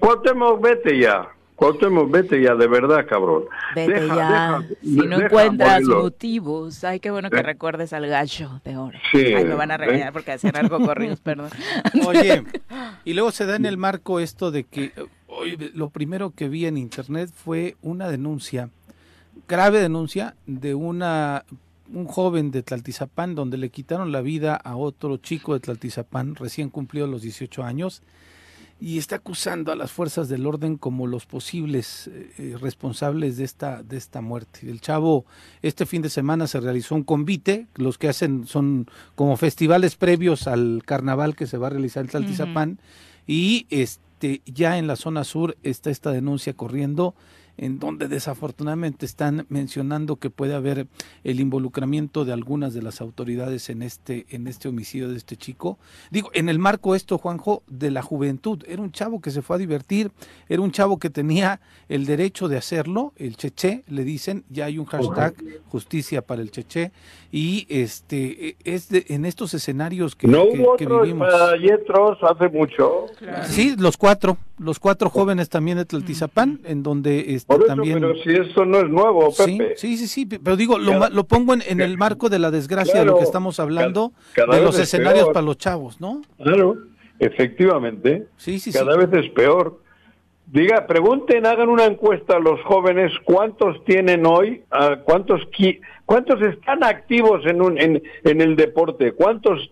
Cuauhtémoc, vete ya. Cuauhtémoc, vete ya, de verdad, cabrón. Vete ya. si no encuentras motivos. Ay, qué bueno que recuerdes al gallo de oro. Sí, Ay, me van a regañar porque hacían algo corridos, perdón. Oye, y luego se da en el marco esto de que hoy lo primero que vi en internet fue una denuncia, grave denuncia de una un joven de Tlaltizapán donde le quitaron la vida a otro chico de Tlaltizapán, recién cumplido los 18 años y está acusando a las fuerzas del orden como los posibles eh, eh, responsables de esta de esta muerte. El chavo este fin de semana se realizó un convite, los que hacen son como festivales previos al carnaval que se va a realizar en Tlaltizapán. Y este ya en la zona sur está esta denuncia corriendo en donde desafortunadamente están mencionando que puede haber el involucramiento de algunas de las autoridades en este en este homicidio de este chico. Digo, en el marco esto, Juanjo, de la juventud, era un chavo que se fue a divertir, era un chavo que tenía el derecho de hacerlo, el cheche, le dicen, ya hay un hashtag justicia para el cheche y este es de, en estos escenarios que, no que, vivimos. hace mucho. Sí, los cuatro, los cuatro jóvenes también de Tlaltizapán, en donde este, también. Pero si eso no es nuevo, Pepe. Sí, sí, sí, pero digo, lo, lo pongo en, el marco de la desgracia de lo que estamos hablando, de los escenarios para los chavos, ¿no? Claro, efectivamente. Sí, sí, cada vez es peor. Diga, pregunten, hagan una encuesta a los jóvenes cuántos tienen hoy, cuántos cuántos están activos en, un, en, en el deporte, cuántos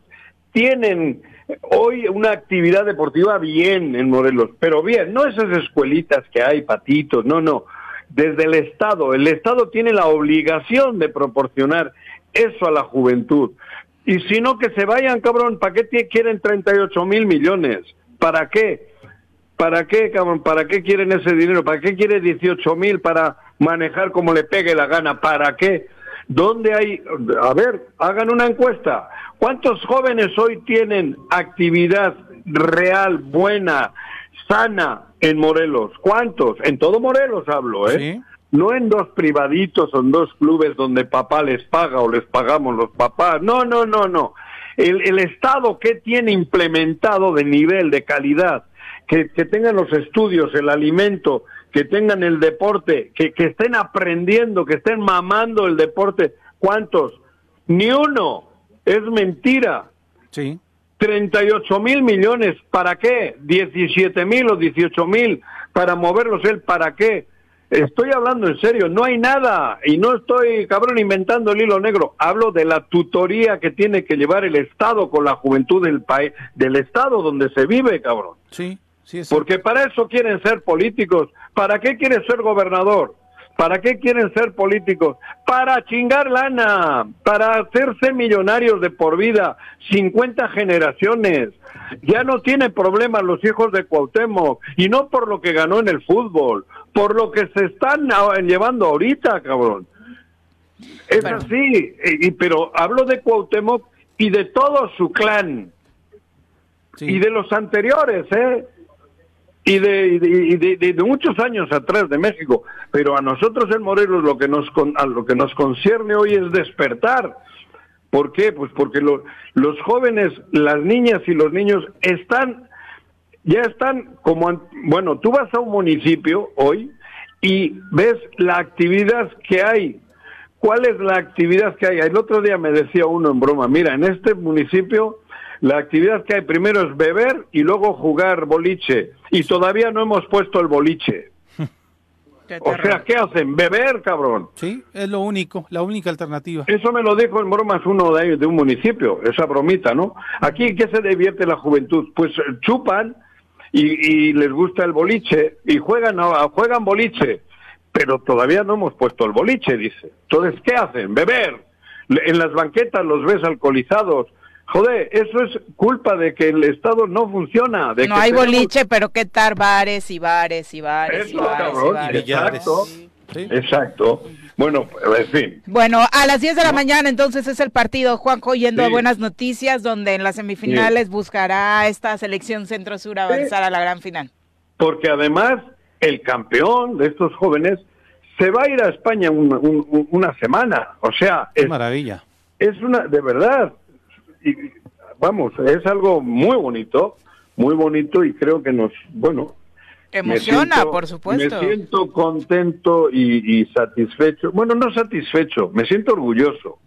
tienen hoy una actividad deportiva bien en Morelos, pero bien, no esas escuelitas que hay, patitos, no, no, desde el Estado. El Estado tiene la obligación de proporcionar eso a la juventud. Y si no, que se vayan, cabrón, ¿para qué quieren 38 mil millones? ¿Para qué? ¿Para qué, cabrón? ¿Para qué quieren ese dinero? ¿Para qué quiere 18 mil para manejar como le pegue la gana? ¿Para qué? ¿Dónde hay? A ver, hagan una encuesta. ¿Cuántos jóvenes hoy tienen actividad real, buena, sana en Morelos. ¿Cuántos? En todo Morelos hablo, ¿eh? No en dos privaditos o en dos clubes donde papá les paga o les pagamos los papás. No, no, no, no. El, el Estado, ¿qué tiene implementado de nivel, de calidad? Que, que tengan los estudios, el alimento, que tengan el deporte, que, que estén aprendiendo, que estén mamando el deporte. ¿Cuántos? Ni uno. Es mentira. Sí. 38 mil millones, ¿para qué? 17 mil o 18 mil para moverlos él, ¿para qué? Estoy hablando en serio, no hay nada y no estoy, cabrón, inventando el hilo negro. Hablo de la tutoría que tiene que llevar el Estado con la juventud del país, del Estado donde se vive, cabrón. Sí, sí. Porque para eso quieren ser políticos. ¿Para qué quieren ser gobernador? ¿Para qué quieren ser políticos? Para chingar lana, para hacerse millonarios de por vida, 50 generaciones. Ya no tienen problemas los hijos de Cuauhtémoc, y no por lo que ganó en el fútbol, por lo que se están llevando ahorita, cabrón. Es así, y, pero hablo de Cuauhtémoc y de todo su clan. Y de los anteriores, ¿eh? Y de, de, muchos años atrás de México. Pero a nosotros en Morelos lo que nos, a lo que nos concierne hoy es despertar. ¿Por qué? Pues porque los jóvenes, las niñas y los niños están, ya están como, bueno, tú vas a un municipio hoy y ves la actividad que hay. ¿Cuál es la actividad que hay? El otro día me decía uno en broma, mira, en este municipio la actividad que hay primero es beber y luego jugar boliche. Y todavía no hemos puesto el boliche. O sea, ¿qué hacen? Beber, cabrón. Sí, es lo único, la única alternativa. Eso me lo dijo en bromas uno de, de un municipio, esa bromita, ¿no? Aquí, ¿qué se divierte la juventud? Pues eh, chupan y, les gusta el boliche y juegan, juegan boliche, pero todavía no hemos puesto el boliche, dice. Entonces, ¿qué hacen? Beber. En las banquetas los ves alcoholizados, Joder, eso es culpa de que el Estado no funciona. De no hay boliche, pero qué tal bares y bares y bares y bares. Exacto. Exacto. Bueno, en fin. Bueno, a las 10 de la mañana entonces es el partido, Juanjo, yendo a buenas noticias, donde en las semifinales buscará esta selección centro-sur avanzar a la gran final. Porque además el campeón de estos jóvenes se va a ir a España una semana. O sea, es maravilla. Es una, de verdad, y vamos, es algo muy bonito, muy bonito y creo que nos, bueno... Emociona, por supuesto. Me siento contento y, satisfecho, bueno, no satisfecho, me siento orgulloso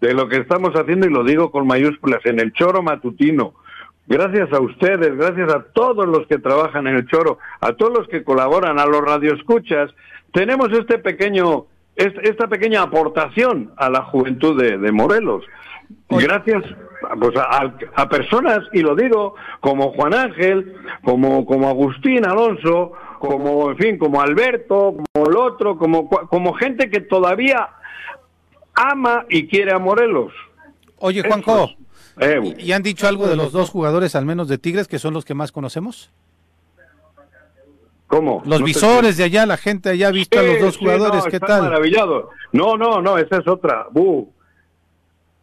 de lo que estamos haciendo y lo digo con mayúsculas en el choro matutino. Gracias a ustedes, gracias a todos los que trabajan en el choro, a todos los que colaboran, a los radioescuchas, tenemos este pequeño, esta pequeña aportación a la juventud de, de Morelos. Gracias pues a, personas, y lo digo, como Juan Ángel, como, como Agustín Alonso, como, en fin, como Alberto, como el otro, como, como gente que todavía ama y quiere a Morelos. Oye, Juanjo, eh, ¿y han dicho algo de los dos jugadores, al menos de Tigres, que son los que más conocemos? ¿Cómo? Los visores de allá, la gente allá ha visto a los dos jugadores, ¿qué tal? maravillado. No, no, no, esa es otra.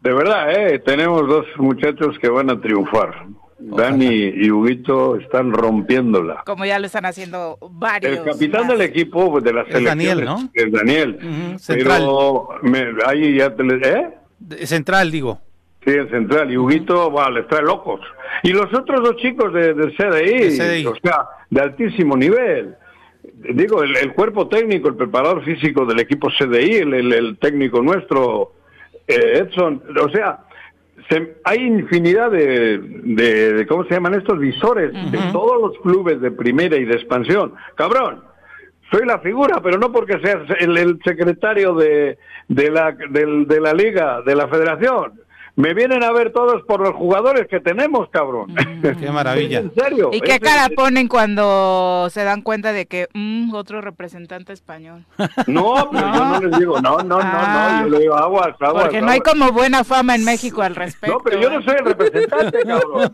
De verdad, ¿eh? tenemos dos muchachos que van a triunfar. Dani y Huguito están rompiéndola. Como ya lo están haciendo varios. El capitán del equipo pues, de la selección Daniel, ¿no? Es Daniel. Pero ahí ya te ¿eh? Central, digo. Sí, el central. Y Huguito, bueno, les trae locos. Y los otros dos chicos de, CDI, o sea, de altísimo nivel. Digo, el, cuerpo técnico, el preparador físico del equipo CDI, el técnico nuestro, eh, Edson, o sea, hay infinidad de, de, ¿cómo se llaman estos visores? De todos los clubes de primera y de expansión. Cabrón, soy la figura, pero no porque seas el, secretario de, de, la, de la liga, de la federación me vienen a ver todos por los jugadores que tenemos, cabrón. Mm. Qué maravilla. ¿En serio? ¿Y qué cara ponen cuando se dan cuenta de que mm, otro representante español? No, pero yo no les digo, no, no, no, no, ah. yo le digo aguas, aguas. Porque no hay como buena fama en México al respecto. No, pero yo no soy el representante, cabrón.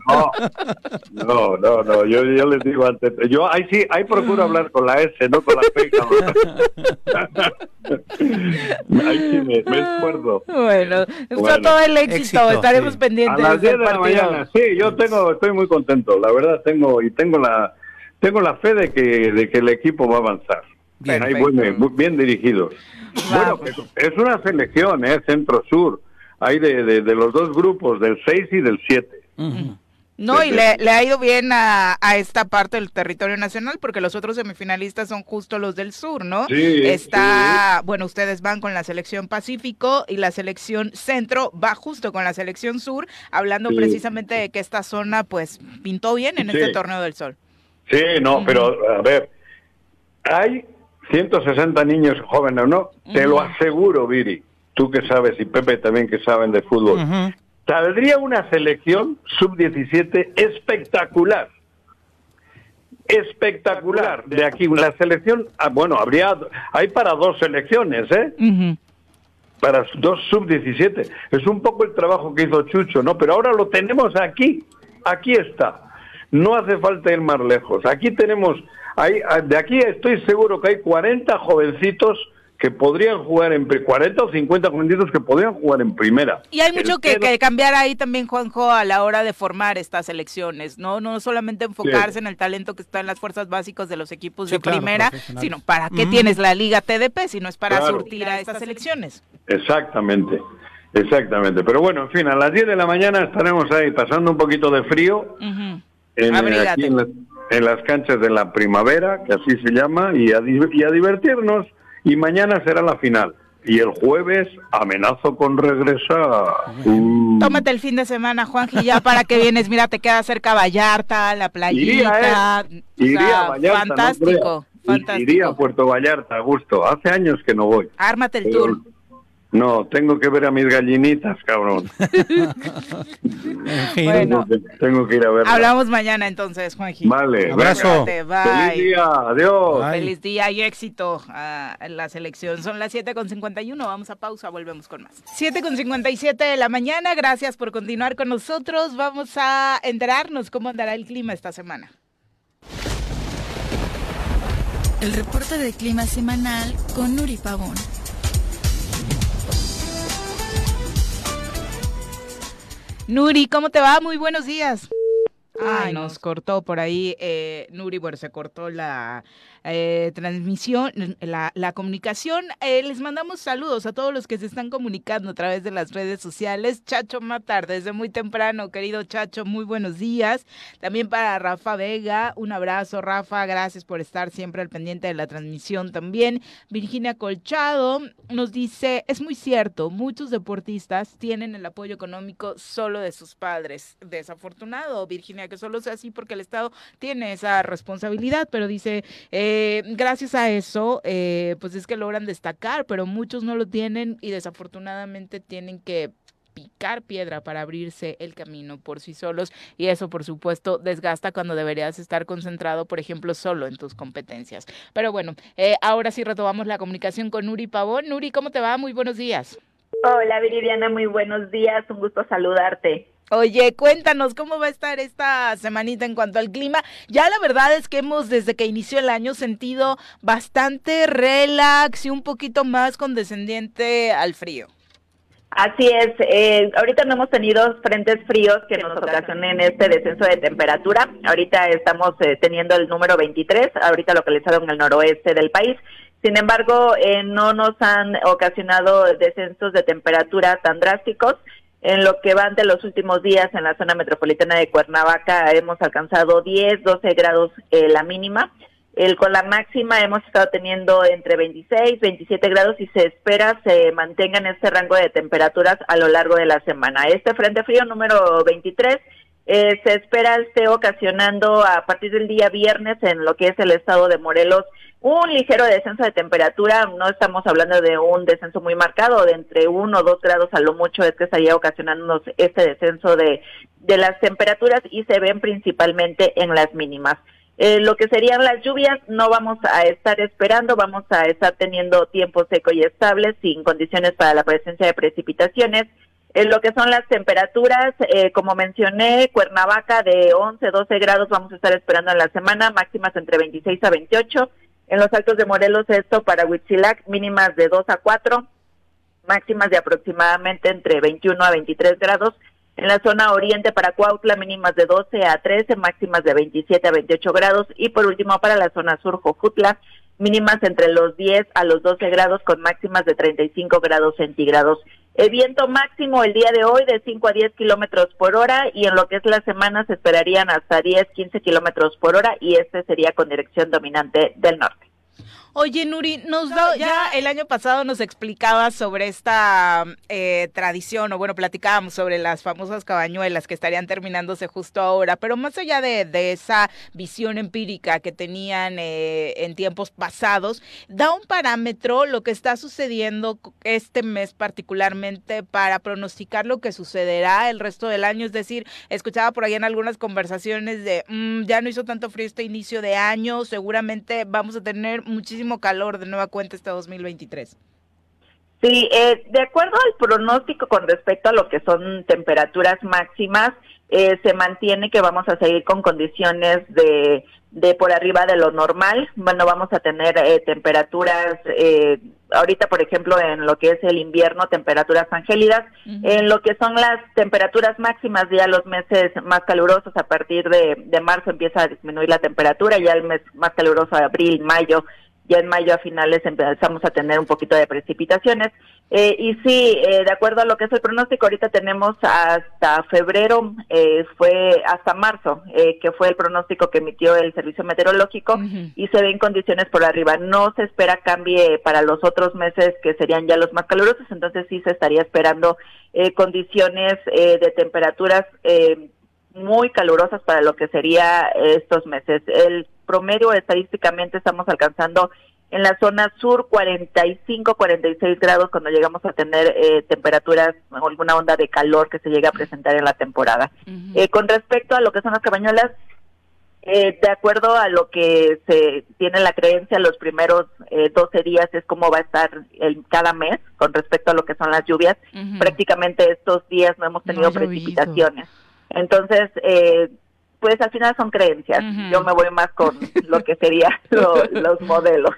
No, no, no, yo, yo les digo antes, yo ahí sí, ahí procuro hablar con la S, no con la P, cabrón. ahí sí me, me esfuerzo. Bueno, bueno. todo el éxito éxito, estaremos pendientes. A las 10 de la mañana, sí, yo tengo, estoy muy contento, la verdad tengo y tengo la tengo la fe de que de que el equipo va a avanzar. Bien, Ahí muy bien dirigidos. Bueno, es una selección, ¿eh? Centro-Sur. Hay de, de, los dos grupos, del 6 y del 7. No, y le, ha ido bien a, a, esta parte del territorio nacional porque los otros semifinalistas son justo los del sur, ¿no? Sí, Está, bueno, ustedes van con la selección Pacífico y la selección Centro va justo con la selección Sur, hablando precisamente de que esta zona pues pintó bien en este torneo del sol. Sí, no, pero a ver, hay 160 niños jóvenes, ¿no? Te lo aseguro, Viri, tú que sabes y Pepe también que saben de fútbol saldría una selección sub-17 espectacular. Espectacular. De aquí, una selección, ah, bueno, habría, hay para dos selecciones, ¿eh? Para dos sub-17. Es un poco el trabajo que hizo Chucho, ¿no? Pero ahora lo tenemos aquí. Aquí está. No hace falta ir más lejos. Aquí tenemos, hay, de aquí estoy seguro que hay 40 jovencitos que podrían jugar en 40 o 50 jovencitos que podrían jugar en primera. Y hay mucho que, cambiar ahí también, Juanjo, a la hora de formar estas selecciones, ¿no? No solamente enfocarse en el talento que está en las fuerzas básicas de los equipos de primera, sino para qué tienes la Liga TDP, si no es para surtir a estas selecciones. Exactamente. Exactamente, pero bueno, en fin, a las 10 de la mañana estaremos ahí pasando un poquito de frío en, en, las canchas de la primavera, que así se llama, y a, y a divertirnos y mañana será la final. Y el jueves amenazo con regresar. Tómate el fin de semana, Juanji, ya para que vienes. Mira, te queda cerca Vallarta, la playita. Iría, a Vallarta. Fantástico, fantástico. Iría a Puerto Vallarta, a gusto. Hace años que no voy. Ármate el tour. No, tengo que ver a mis gallinitas, cabrón. bueno, tengo que ir a ver. Hablamos mañana entonces, Juanji. Vale, abrazo. Feliz día, adiós. Feliz día y éxito a la selección. Son las 7.51, vamos a pausa, volvemos con más. 7.57 de la mañana, gracias por continuar con nosotros. Vamos a enterarnos cómo andará el clima esta semana. El reporte de clima semanal con Nuri Pavón. Nuri, ¿cómo te va? Muy buenos días. Ay, nos cortó por ahí, eh, Nuri, bueno, se cortó la, eh, transmisión, la, comunicación. Eh, les mandamos saludos a todos los que se están comunicando a través de las redes sociales. Chacho Matar, desde muy temprano, querido Chacho, muy buenos días. También para Rafa Vega, un abrazo, Rafa, gracias por estar siempre al pendiente de la transmisión también. Virginia Colchado nos dice, es muy cierto, muchos deportistas tienen el apoyo económico solo de sus padres. Desafortunado, Virginia, que solo sea así porque el Estado tiene esa responsabilidad, pero dice... Eh, eh, gracias a eso, eh, pues es que logran destacar, pero muchos no lo tienen y desafortunadamente tienen que picar piedra para abrirse el camino por sí solos y eso por supuesto desgasta cuando deberías estar concentrado por ejemplo solo en tus competencias. Pero bueno eh, ahora sí retomamos la comunicación con Nuri Pavón. Nuri cómo te va muy buenos días. Hola Viridiana muy buenos días. Un gusto saludarte Oye, cuéntanos cómo va a estar esta semanita en cuanto al clima. Ya la verdad es que hemos desde que inició el año sentido bastante relax y un poquito más condescendiente al frío. Así es, eh, ahorita no hemos tenido frentes fríos que nos ocasionen este descenso de temperatura. Ahorita estamos eh, teniendo el número 23, ahorita localizado en el noroeste del país. Sin embargo, eh, no nos han ocasionado descensos de temperatura tan drásticos. En lo que van de los últimos días en la zona metropolitana de Cuernavaca hemos alcanzado 10, 12 grados eh, la mínima. El, con la máxima hemos estado teniendo entre 26, 27 grados y se espera se mantenga en este rango de temperaturas a lo largo de la semana. Este frente frío número 23 eh, se espera esté ocasionando a partir del día viernes en lo que es el estado de Morelos un ligero descenso de temperatura, no estamos hablando de un descenso muy marcado, de entre uno o dos grados a lo mucho es que estaría ocasionándonos este descenso de, de las temperaturas y se ven principalmente en las mínimas. Eh, lo que serían las lluvias no vamos a estar esperando, vamos a estar teniendo tiempo seco y estable sin condiciones para la presencia de precipitaciones. En lo que son las temperaturas, eh, como mencioné, Cuernavaca de 11, 12 grados vamos a estar esperando en la semana, máximas entre 26 a 28 en los Altos de Morelos esto para Huitzilac mínimas de 2 a 4, máximas de aproximadamente entre 21 a 23 grados. En la zona oriente para Cuautla, mínimas de 12 a 13, máximas de 27 a 28 grados. Y por último, para la zona sur, Jojutla, mínimas entre los 10 a los 12 grados con máximas de 35 grados centígrados. El viento máximo el día de hoy de 5 a 10 kilómetros por hora y en lo que es la semana se esperarían hasta 10, 15 kilómetros por hora y este sería con dirección dominante del norte. Oye, Nuri, nos da, ya el año pasado nos explicabas sobre esta eh, tradición, o bueno, platicábamos sobre las famosas cabañuelas que estarían terminándose justo ahora, pero más allá de, de esa visión empírica que tenían eh, en tiempos pasados, da un parámetro lo que está sucediendo este mes particularmente para pronosticar lo que sucederá el resto del año. Es decir, escuchaba por ahí en algunas conversaciones de, mm, ya no hizo tanto frío este inicio de año, seguramente vamos a tener muchísimo calor de nueva cuenta este 2023. Sí, eh, de acuerdo al pronóstico con respecto a lo que son temperaturas máximas, eh, se mantiene que vamos a seguir con condiciones de, de por arriba de lo normal. Bueno, vamos a tener eh, temperaturas, eh, ahorita por ejemplo en lo que es el invierno, temperaturas angélidas. En lo que son las temperaturas máximas, ya los meses más calurosos, a partir de, de marzo empieza a disminuir la temperatura, ya el mes más caluroso, abril, mayo, ya en mayo a finales empezamos a tener un poquito de precipitaciones. Eh, y sí, eh, de acuerdo a lo que es el pronóstico, ahorita tenemos hasta febrero, eh, fue hasta marzo, que fue el pronóstico que emitió el Servicio Meteorológico, y se ven condiciones por arriba. No se espera cambie para los otros meses que serían ya los más calurosos, entonces sí se estaría esperando condiciones de temperaturas muy calurosas para lo que sería estos meses. El promedio estadísticamente estamos alcanzando en la zona sur 45, 46 grados cuando llegamos a tener eh, temperaturas, alguna onda de calor que se llega a presentar en la temporada. eh, con respecto a lo que son las cabañuelas, eh, de acuerdo a lo que se tiene la creencia, los primeros eh, 12 días es como va a estar el, cada mes con respecto a lo que son las lluvias. Prácticamente estos días no hemos tenido precipitaciones. Entonces, eh, pues al final son creencias. Yo me voy más con lo que serían los modelos.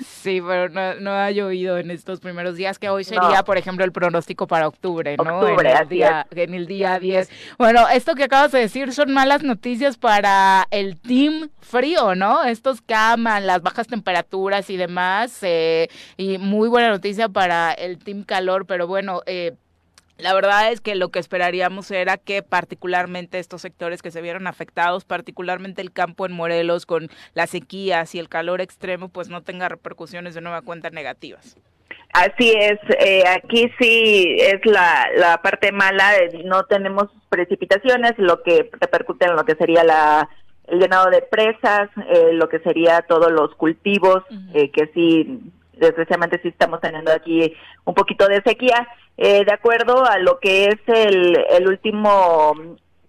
Sí, pero no, ha llovido en estos primeros días, que hoy sería, por ejemplo, el pronóstico para octubre, ¿no? Octubre, en el, día, en el día 10. Bueno, esto que acabas de decir son malas noticias para el team frío, ¿no? Estos que aman las bajas temperaturas y demás, eh, y muy buena noticia para el team calor, pero bueno, eh, la verdad es que lo que esperaríamos era que particularmente estos sectores que se vieron afectados, particularmente el campo en Morelos con las sequías y el calor extremo, pues no tenga repercusiones de nueva cuenta negativas. Así es, eh, aquí sí es la, la parte mala, no tenemos precipitaciones, lo que repercute en lo que sería la el llenado de presas, eh, lo que sería todos los cultivos, eh, que sí, desgraciadamente sí estamos teniendo aquí un poquito de sequía eh, de acuerdo a lo que es el, el último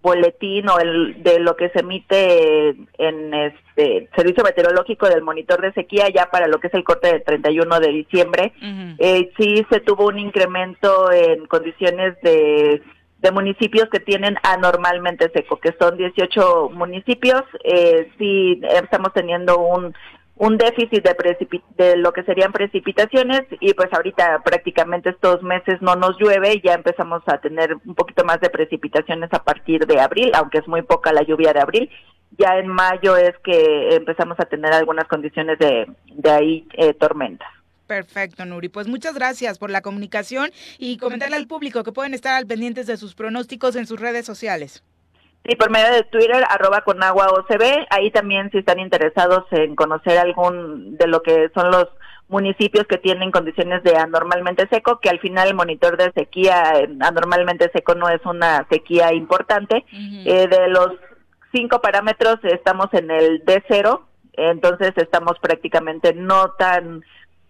boletín o el de lo que se emite en este servicio meteorológico del monitor de sequía ya para lo que es el corte del 31 de diciembre eh, sí se tuvo un incremento en condiciones de de municipios que tienen anormalmente seco, que son 18 municipios, eh, sí estamos teniendo un un déficit de, de lo que serían precipitaciones y pues ahorita prácticamente estos meses no nos llueve y ya empezamos a tener un poquito más de precipitaciones a partir de abril, aunque es muy poca la lluvia de abril. Ya en mayo es que empezamos a tener algunas condiciones de, de ahí eh, tormentas. Perfecto, Nuri. Pues muchas gracias por la comunicación y comentarle al público que pueden estar al pendientes de sus pronósticos en sus redes sociales. Sí, por medio de Twitter, arroba con agua OCB. Ahí también si están interesados en conocer algún de lo que son los municipios que tienen condiciones de anormalmente seco, que al final el monitor de sequía anormalmente seco no es una sequía importante. eh, de los cinco parámetros estamos en el D0, entonces estamos prácticamente no tan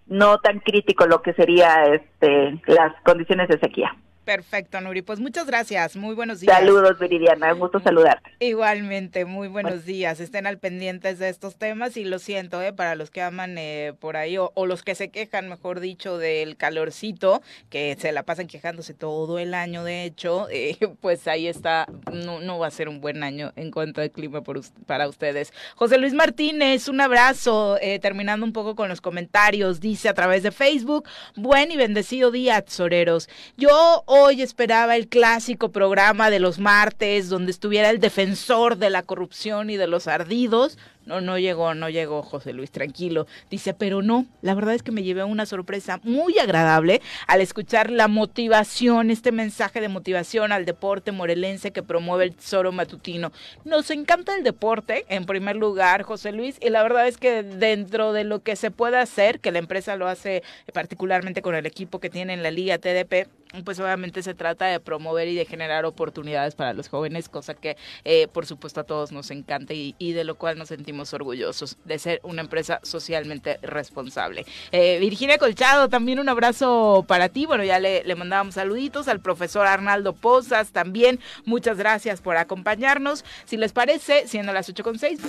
no tan crítico lo que sería este las condiciones de sequía. Perfecto, Nuri. Pues muchas gracias. Muy buenos días. Saludos, Viridiana. Un gusto saludarte. Igualmente, muy buenos días. Estén al pendientes de estos temas y lo siento, ¿eh? para los que aman eh, por ahí o, los que se quejan, mejor dicho, del calorcito, que se la pasan quejándose todo el año, de hecho, eh, pues ahí está. No, no va a ser un buen año en cuanto al clima por, para ustedes. José Luis Martínez, un abrazo. Eh, terminando un poco con los comentarios, dice a través de Facebook, buen y bendecido día, tesoreros. Yo hoy esperaba el clásico programa de los martes donde estuviera el defensor de la corrupción y de los ardidos. No, no llegó, no llegó José Luis, tranquilo. Dice, pero no, la verdad es que me llevé una sorpresa muy agradable al escuchar la motivación, este mensaje de motivación al deporte morelense que promueve el Tesoro Matutino. Nos encanta el deporte, en primer lugar, José Luis, y la verdad es que dentro de lo que se puede hacer, que la empresa lo hace particularmente con el equipo que tiene en la Liga TDP, pues obviamente se trata de promover y de generar oportunidades para los jóvenes, cosa que eh, por supuesto a todos nos encanta y, de lo cual nos sentimos orgullosos de ser una empresa socialmente responsable. Eh, Virginia Colchado, también un abrazo para ti. Bueno, ya le, le mandábamos saluditos al profesor Arnaldo Pozas, también muchas gracias por acompañarnos. Si les parece, siendo las 8 con 6.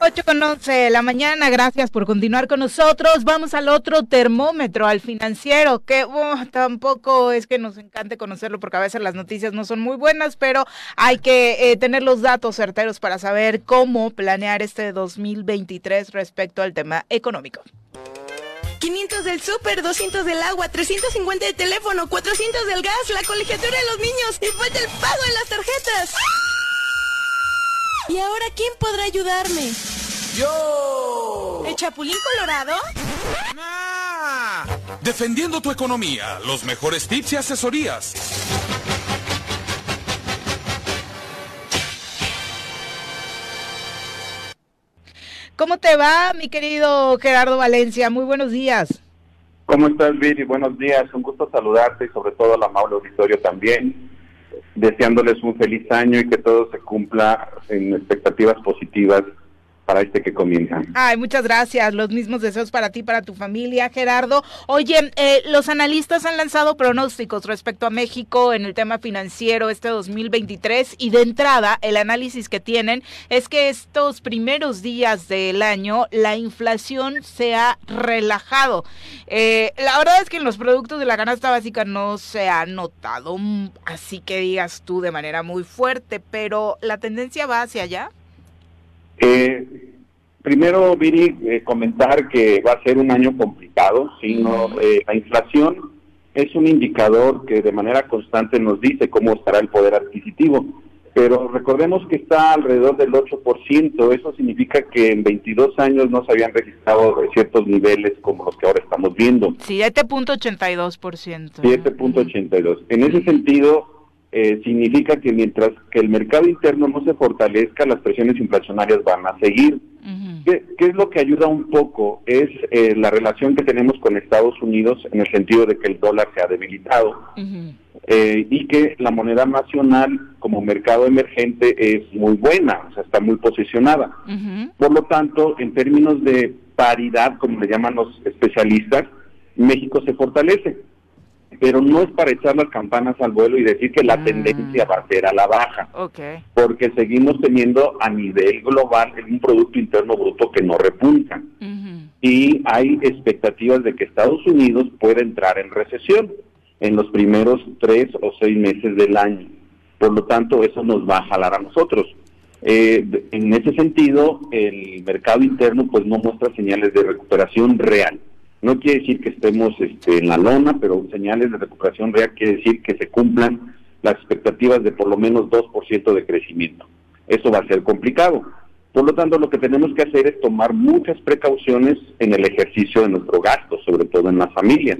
8 con 11 de la mañana, gracias por continuar con nosotros. Vamos al otro termómetro, al financiero, que uh, tampoco es que nos encante conocerlo porque a veces las noticias no son muy buenas, pero hay que eh, tener los datos certeros para saber cómo planear este 2023 respecto al tema económico. 500 del súper, 200 del agua, 350 de teléfono, 400 del gas, la colegiatura de los niños y pues el pago en las tarjetas. ¿Y ahora quién podrá ayudarme? ¡Yo! ¿El Chapulín Colorado? ¡Ah! Defendiendo tu economía, los mejores tips y asesorías. ¿Cómo te va, mi querido Gerardo Valencia? Muy buenos días. ¿Cómo estás, Viri? Buenos días. Un gusto saludarte y sobre todo al amable auditorio también deseándoles un feliz año y que todo se cumpla en expectativas positivas para este que comienza. Ay, muchas gracias. Los mismos deseos para ti, para tu familia, Gerardo. Oye, eh, los analistas han lanzado pronósticos respecto a México en el tema financiero este 2023 y de entrada el análisis que tienen es que estos primeros días del año la inflación se ha relajado. Eh, la verdad es que en los productos de la canasta básica no se ha notado, mm, así que digas tú de manera muy fuerte, pero la tendencia va hacia allá. Eh, primero, Viri, eh, comentar que va a ser un año complicado, sino eh, la inflación es un indicador que de manera constante nos dice cómo estará el poder adquisitivo. Pero recordemos que está alrededor del 8%, eso significa que en 22 años no se habían registrado ciertos niveles como los que ahora estamos viendo. 7.82%. 7.82. En ese sentido, eh, significa que mientras que el mercado interno no se fortalezca, las presiones inflacionarias van a seguir. ¿Qué, es lo que ayuda un poco? Es eh, la relación que tenemos con Estados Unidos en el sentido de que el dólar se ha debilitado eh, y que la moneda nacional como mercado emergente es muy buena, o sea, está muy posicionada. Por lo tanto, en términos de paridad, como le llaman los especialistas, México se fortalece pero no es para echar las campanas al vuelo y decir que la ah. tendencia va a ser a la baja, porque seguimos teniendo a nivel global un Producto Interno Bruto que no repunta. Y hay expectativas de que Estados Unidos pueda entrar en recesión en los primeros tres o seis meses del año. Por lo tanto, eso nos va a jalar a nosotros. Eh, en ese sentido, el mercado interno pues no muestra señales de recuperación real. No quiere decir que estemos este, en la lona, pero señales de recuperación real quiere decir que se cumplan las expectativas de por lo menos 2% de crecimiento. Eso va a ser complicado. Por lo tanto, lo que tenemos que hacer es tomar muchas precauciones en el ejercicio de nuestro gasto, sobre todo en las familias,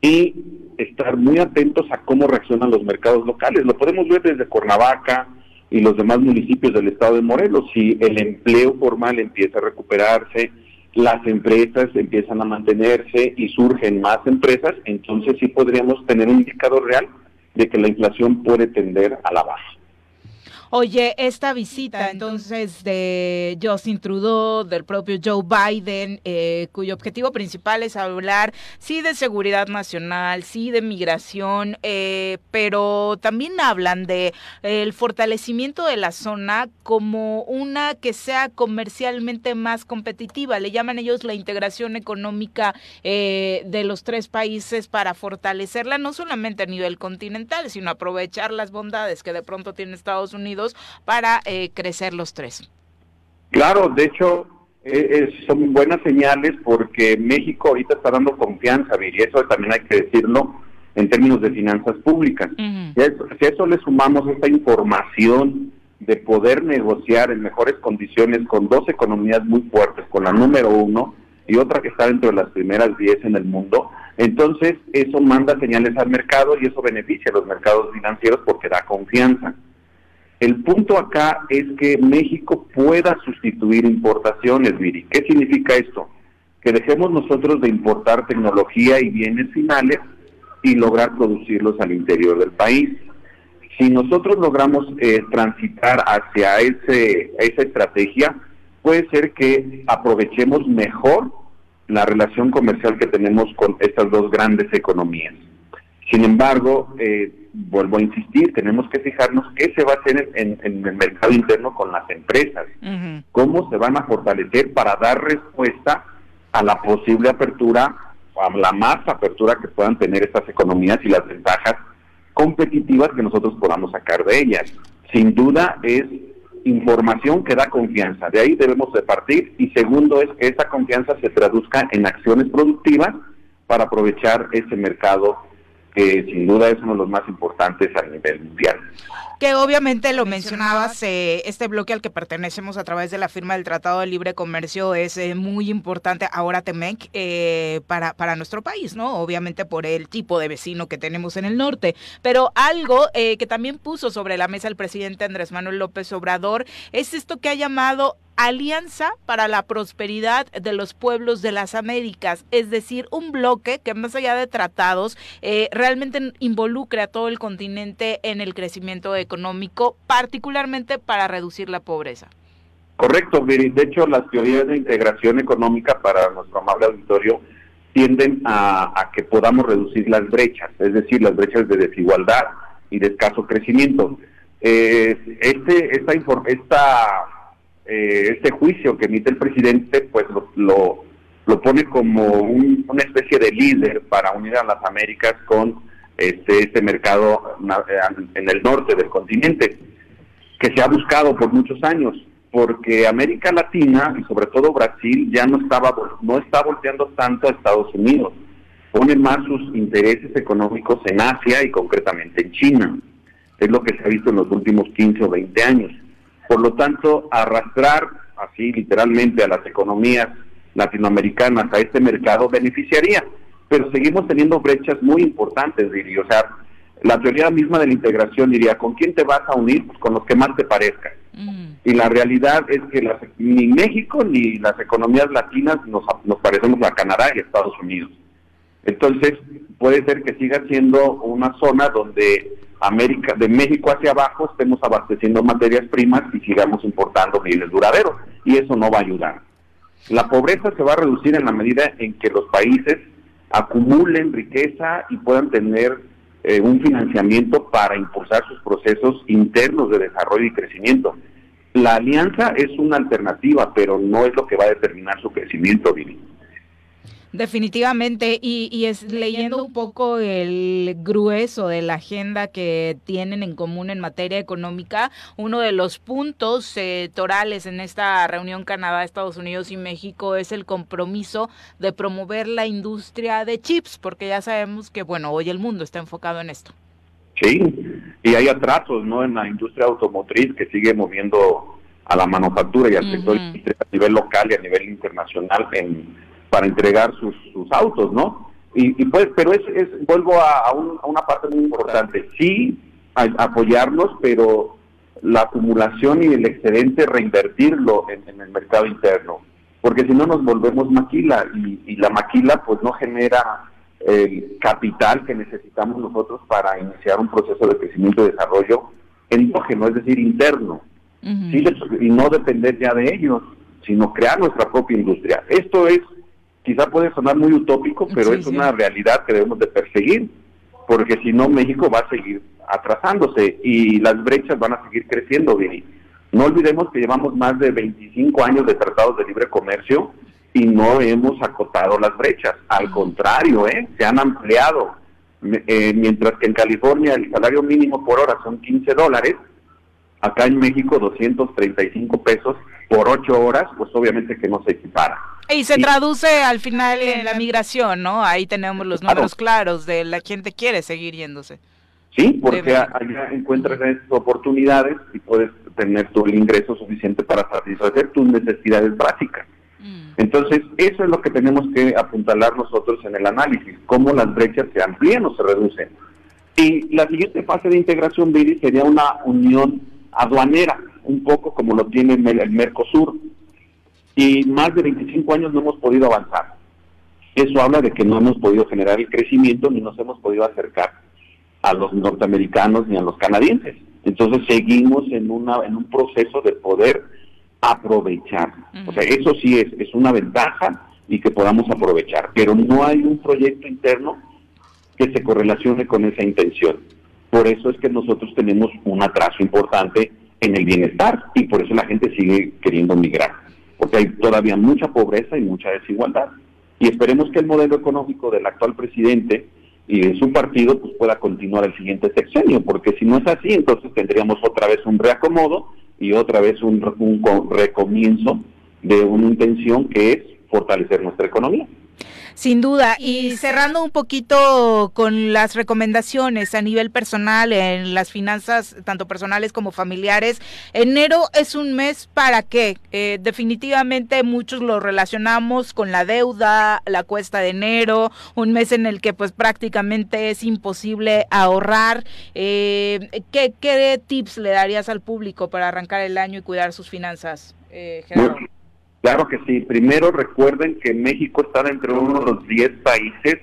y estar muy atentos a cómo reaccionan los mercados locales. Lo podemos ver desde Cuernavaca y los demás municipios del estado de Morelos. Si el empleo formal empieza a recuperarse, las empresas empiezan a mantenerse y surgen más empresas, entonces sí podríamos tener un indicador real de que la inflación puede tender a la baja. Oye, esta visita entonces de Justin Trudeau, del propio Joe Biden, eh, cuyo objetivo principal es hablar sí de seguridad nacional, sí de migración, eh, pero también hablan de el fortalecimiento de la zona como una que sea comercialmente más competitiva. Le llaman ellos la integración económica eh, de los tres países para fortalecerla no solamente a nivel continental, sino aprovechar las bondades que de pronto tiene Estados Unidos para eh, crecer los tres. Claro, de hecho, eh, son buenas señales porque México ahorita está dando confianza, y eso también hay que decirlo en términos de finanzas públicas. si, a eso, le sumamos esta información de poder negociar en mejores condiciones con dos economías muy fuertes, con la número uno y otra que está dentro de las primeras diez en el mundo, entonces eso manda señales al mercado y eso beneficia a los mercados financieros porque da confianza. El punto acá es que México pueda sustituir importaciones, Viri. ¿Qué significa esto? Que dejemos nosotros de importar tecnología y bienes finales y lograr producirlos al interior del país. Si nosotros logramos eh, transitar hacia ese, esa estrategia, puede ser que aprovechemos mejor la relación comercial que tenemos con estas dos grandes economías. Sin embargo, eh, vuelvo a insistir, tenemos que fijarnos qué se va a hacer en, el mercado interno con las empresas, cómo se van a fortalecer para dar respuesta a la posible apertura, a la más apertura que puedan tener estas economías y las ventajas competitivas que nosotros podamos sacar de ellas. Sin duda es información que da confianza, de ahí debemos de partir. Y segundo es que esa confianza se traduzca en acciones productivas para aprovechar ese mercado que sin duda es uno de los más importantes a nivel mundial. Que obviamente lo mencionabas, eh, este bloque al que pertenecemos a través de la firma del Tratado de Libre Comercio es eh, muy importante ahora Temec eh, para, para nuestro país, ¿no? Obviamente por el tipo de vecino que tenemos en el norte. Pero algo que también puso sobre la mesa el presidente Andrés Manuel López Obrador es esto que ha llamado Alianza para la Prosperidad de los Pueblos de las Américas, es decir, un bloque que más allá de tratados realmente involucre a todo el continente en el crecimiento económico, particularmente para reducir la pobreza. Correcto, Viri. De hecho, las teorías de integración económica para nuestro amable auditorio tienden a, que podamos reducir las brechas, es decir, las brechas de desigualdad y de escaso crecimiento. Eh, este, esta eh, este juicio que emite el presidente, pues lo, lo, pone como una especie de líder para unir a las Américas con este, este mercado en el norte del continente, que se ha buscado por muchos años, porque América Latina y sobre todo Brasil ya no estaba no está volteando tanto a Estados Unidos, pone más sus intereses económicos en Asia y concretamente en China. Es lo que se ha visto en los últimos 15 o 20 años. Por lo tanto, arrastrar así literalmente a las economías latinoamericanas a este mercado beneficiaría, pero seguimos teniendo brechas muy importantes, diría. O sea, la teoría misma de la integración diría, ¿con quién te vas a unir? Pues con los que más te parezcan. Y la realidad es que ni México ni las economías latinas nos, nos parecemos a Canadá y Estados Unidos. Entonces, puede ser que siga siendo una zona donde América, de México hacia abajo estemos abasteciendo materias primas y sigamos importando bienes duraderos. Y eso no va a ayudar. La pobreza se va a reducir en la medida en que los países acumulen riqueza y puedan tener eh, un financiamiento para impulsar sus procesos internos de desarrollo y crecimiento. La alianza es una alternativa, pero no es lo que va a determinar su crecimiento. Definitivamente, y, es leyendo un poco el grueso de la agenda que tienen en común en materia económica, uno de los puntos eh, torales en esta reunión Canadá, Estados Unidos y México es el compromiso de promover la industria de chips, porque ya sabemos que, bueno, hoy el mundo está enfocado en esto. Sí, y hay atrasos, ¿no? En la industria automotriz que sigue moviendo a la manufactura y al sector a nivel local y a nivel internacional en para entregar sus, sus autos, ¿no? Y, pues, pero es, es vuelvo a, una parte muy importante. Sí, apoyarnos, pero la acumulación y el excedente reinvertirlo en, el mercado interno, porque si no nos volvemos maquila y, la maquila pues no genera el capital que necesitamos nosotros para iniciar un proceso de crecimiento y desarrollo endógeno, es decir, interno, y no depender ya de ellos, sino crear nuestra propia industria. Esto es, quizá puede sonar muy utópico, pero es una realidad que debemos de perseguir, porque si no México va a seguir atrasándose y las brechas van a seguir creciendo, Vini. No olvidemos que llevamos más de 25 años de tratados de libre comercio y no hemos acotado las brechas. Al contrario, ¿eh? se han ampliado. Eh, mientras que en California el salario mínimo por hora son 15 dólares, acá en México 235 pesos por 8 horas, pues obviamente que no se equipara. Y se traduce al final en la migración, ¿no? Ahí tenemos los números claros de la gente quiere seguir yéndose. Sí, porque allá encuentras esas oportunidades y puedes tener todo el ingreso suficiente para satisfacer tus necesidades básicas. Mm. Entonces, eso es lo que tenemos que apuntalar nosotros en el análisis, cómo las brechas se amplían o se reducen. Y la siguiente fase de integración, Viri, sería una unión aduanera, un poco como lo tiene el Mercosur. Y más de 25 años no hemos podido avanzar. Eso habla de que no hemos podido generar el crecimiento ni nos hemos podido acercar a los norteamericanos ni a los canadienses. Entonces seguimos en, una, en un proceso de poder aprovechar. O sea, eso sí es, es una ventaja y que podamos aprovechar, pero no hay un proyecto interno que se correlacione con esa intención. Por eso es que nosotros tenemos un atraso importante en el bienestar y por eso la gente sigue queriendo migrar, porque hay todavía mucha pobreza y mucha desigualdad. Y esperemos que el modelo económico del actual presidente y de su partido pues pueda continuar el siguiente sexenio, porque si no es así, entonces tendríamos otra vez un reacomodo y otra vez un, un recomienzo de una intención que es fortalecer nuestra economía. Sin duda. Y cerrando un poquito con las recomendaciones a nivel personal en las finanzas, tanto personales como familiares, enero es un mes para qué? Eh, definitivamente muchos lo relacionamos con la deuda, la cuesta de enero, un mes en el que pues prácticamente es imposible ahorrar. Eh, ¿qué, ¿Qué tips le darías al público para arrancar el año y cuidar sus finanzas, eh, Gerardo? Claro que sí. Primero recuerden que México está dentro de uno de los 10 países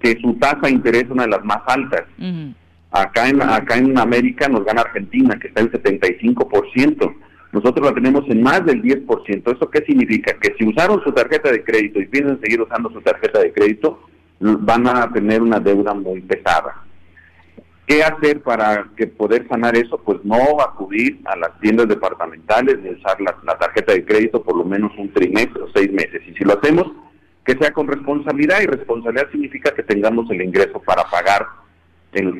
que su tasa de interés es una de las más altas. Acá en acá en América nos gana Argentina, que está en 75%. Nosotros la tenemos en más del 10%. ¿Eso qué significa? Que si usaron su tarjeta de crédito y piensan seguir usando su tarjeta de crédito, van a tener una deuda muy pesada. ¿Qué hacer para que poder sanar eso? Pues no acudir a las tiendas departamentales ni usar la, tarjeta de crédito por lo menos un trimestre o seis meses. Y si lo hacemos, que sea con responsabilidad y responsabilidad significa que tengamos el ingreso para pagar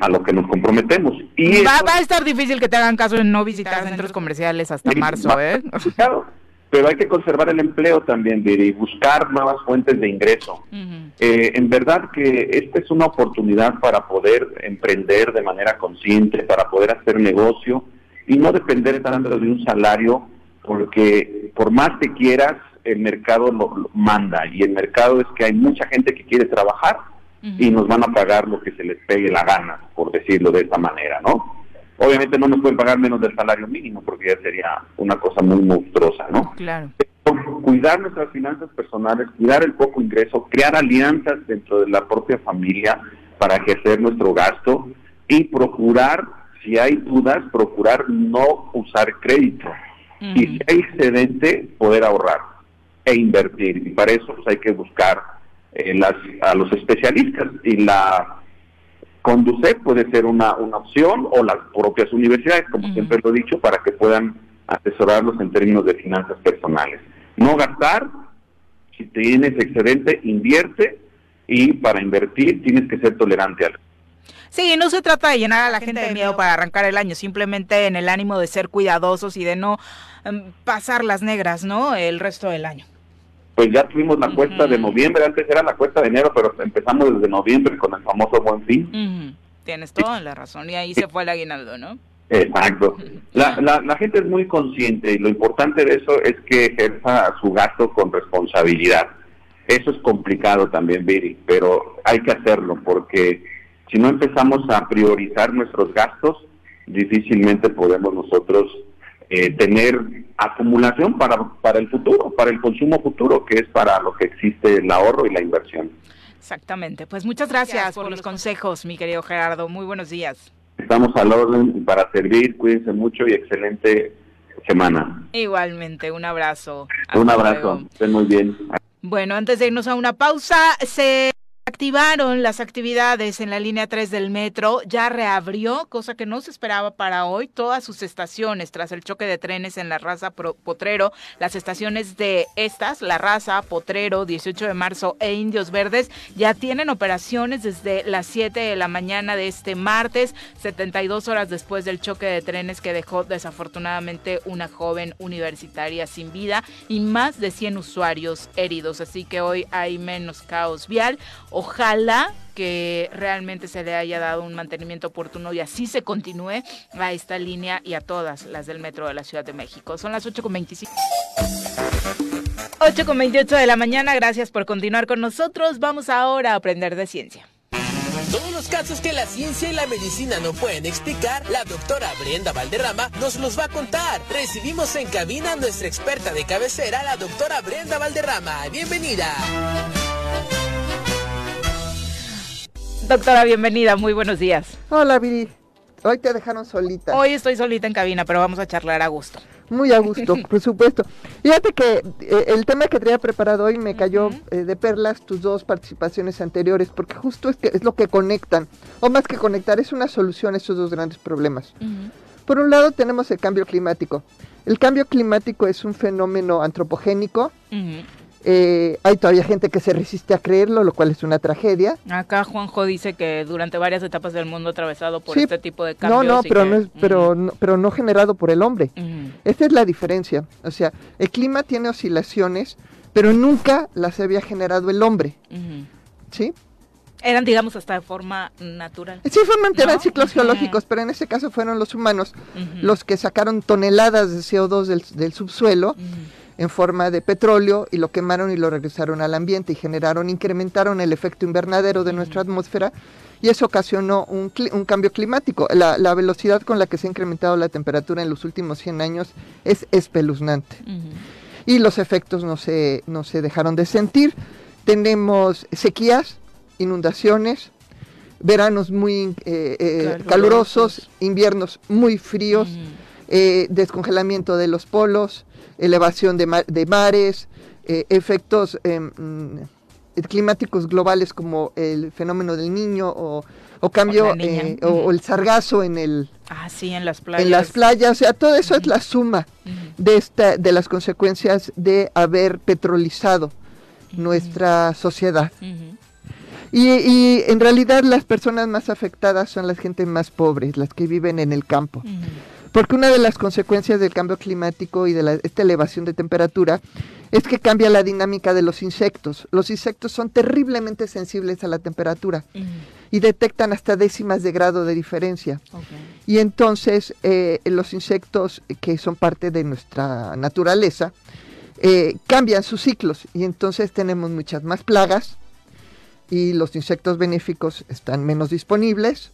a lo que nos comprometemos. Y va, va, a estar difícil que te hagan caso en no visitar centros comerciales hasta marzo, ¿eh? Claro, pero hay que conservar el empleo también, y buscar nuevas fuentes de ingreso. Eh, en verdad que esta es una oportunidad para poder emprender de manera consciente, para poder hacer negocio y no depender tanto de un salario, porque por más que quieras, el mercado lo, manda y el mercado es que hay mucha gente que quiere trabajar y nos van a pagar lo que se les pegue la gana, por decirlo de esta manera, ¿no? Obviamente no nos pueden pagar menos del salario mínimo porque ya sería una cosa muy monstruosa, ¿no? Claro. cuidar nuestras finanzas personales, cuidar el poco ingreso, crear alianzas dentro de la propia familia para ejercer nuestro gasto y procurar, si hay dudas, procurar no usar crédito. Y si hay excedente, poder ahorrar e invertir. Y para eso pues, hay que buscar eh, las, a los especialistas. Y la Conducef puede ser una, una opción o las propias universidades, como siempre lo he dicho, para que puedan asesorarlos en términos de finanzas personales. No gastar, si tienes excedente, invierte y para invertir tienes que ser tolerante al Sí, no se trata de llenar a la gente de miedo para arrancar el año, simplemente en el ánimo de ser cuidadosos y de no em, pasar las negras, ¿no? El resto del año pues ya tuvimos la cuesta de noviembre, antes era la cuesta de enero, pero empezamos desde noviembre con el famoso buen fin. Tienes toda la razón, y ahí se fue el aguinaldo, ¿no? Exacto. La, la, la, gente es muy consciente y lo importante de eso es que ejerza su gasto con responsabilidad. Eso es complicado también, Viri, pero hay que hacerlo porque si no empezamos a priorizar nuestros gastos, difícilmente podemos nosotros eh, tener acumulación para, para el futuro, para el consumo futuro, que es para lo que existe el ahorro y la inversión. Exactamente. Pues muchas gracias, por, los consejos, mi querido Gerardo. Muy buenos días. Estamos al orden para servir, cuídense mucho y excelente semana. Igualmente, un abrazo. un abrazo, estén muy bien. Bueno, antes de irnos a una pausa, se Activaron las actividades en la línea 3 del metro, ya reabrió, cosa que no se esperaba para hoy, todas sus estaciones tras el choque de trenes en la raza Potrero, las estaciones de estas, la raza Potrero, 18 de marzo e Indios Verdes, ya tienen operaciones desde las 7 de la mañana de este martes, 72 horas después del choque de trenes que dejó desafortunadamente una joven universitaria sin vida y más de 100 usuarios heridos. Así que hoy hay menos caos vial. Ojalá que realmente se le haya dado un mantenimiento oportuno y así se continúe a esta línea y a todas las del metro de la Ciudad de México. Son las 8.25. 8.28 de la mañana, gracias por continuar con nosotros. Vamos ahora a aprender de ciencia. Todos los casos que la ciencia y la medicina no pueden explicar, la doctora Brenda Valderrama nos los va a contar. Recibimos en cabina a nuestra experta de cabecera, la doctora Brenda Valderrama. Bienvenida. Doctora, bienvenida, muy buenos días. Hola, Viri. Hoy te dejaron solita. Hoy estoy solita en cabina, pero vamos a charlar a gusto. Muy a gusto, por supuesto. Fíjate que eh, el tema que traía preparado hoy me cayó eh, de perlas tus dos participaciones anteriores, porque justo es, que es lo que conectan, o más que conectar, es una solución a esos dos grandes problemas. Por un lado tenemos el cambio climático. El cambio climático es un fenómeno antropogénico. Eh, hay todavía gente que se resiste a creerlo, lo cual es una tragedia. Acá Juanjo dice que durante varias etapas del mundo atravesado por este tipo de cambios. No, no, pero, no es, pero, no, pero no generado por el hombre. Esta es la diferencia. O sea, el clima tiene oscilaciones, pero nunca las había generado el hombre. ¿Sí? Eran, digamos, hasta de forma natural. Sí, formalmente eran ciclos geológicos, pero en este caso fueron los humanos los que sacaron toneladas de CO2 del, del subsuelo en forma de petróleo y lo quemaron y lo regresaron al ambiente y generaron, incrementaron el efecto invernadero de nuestra atmósfera y eso ocasionó un, un cambio climático. La, la, velocidad con la que se ha incrementado la temperatura en los últimos 100 años es espeluznante. Y los efectos no se, no se dejaron de sentir. Tenemos sequías, inundaciones, veranos muy eh, eh, calurosos, inviernos muy fríos, eh, descongelamiento de los polos, elevación de, de mares, eh, efectos em, mm, climáticos globales como el fenómeno del niño o, cambio eh, o, el sargazo en el ah, sí, en las playas en las playas. o sea todo eso es la suma de esta de las consecuencias de haber petrolizado nuestra sociedad. Y, y, en realidad las personas más afectadas son las gente más pobres las que viven en el campo porque una de las consecuencias del cambio climático y de esta elevación de temperatura es que cambia la dinámica de los insectos. Los insectos son terriblemente sensibles a la temperatura y detectan hasta décimas de grado de diferencia. Y entonces eh, los insectos que son parte de nuestra naturaleza eh, cambian sus ciclos y entonces tenemos muchas más plagas y los insectos benéficos están menos disponibles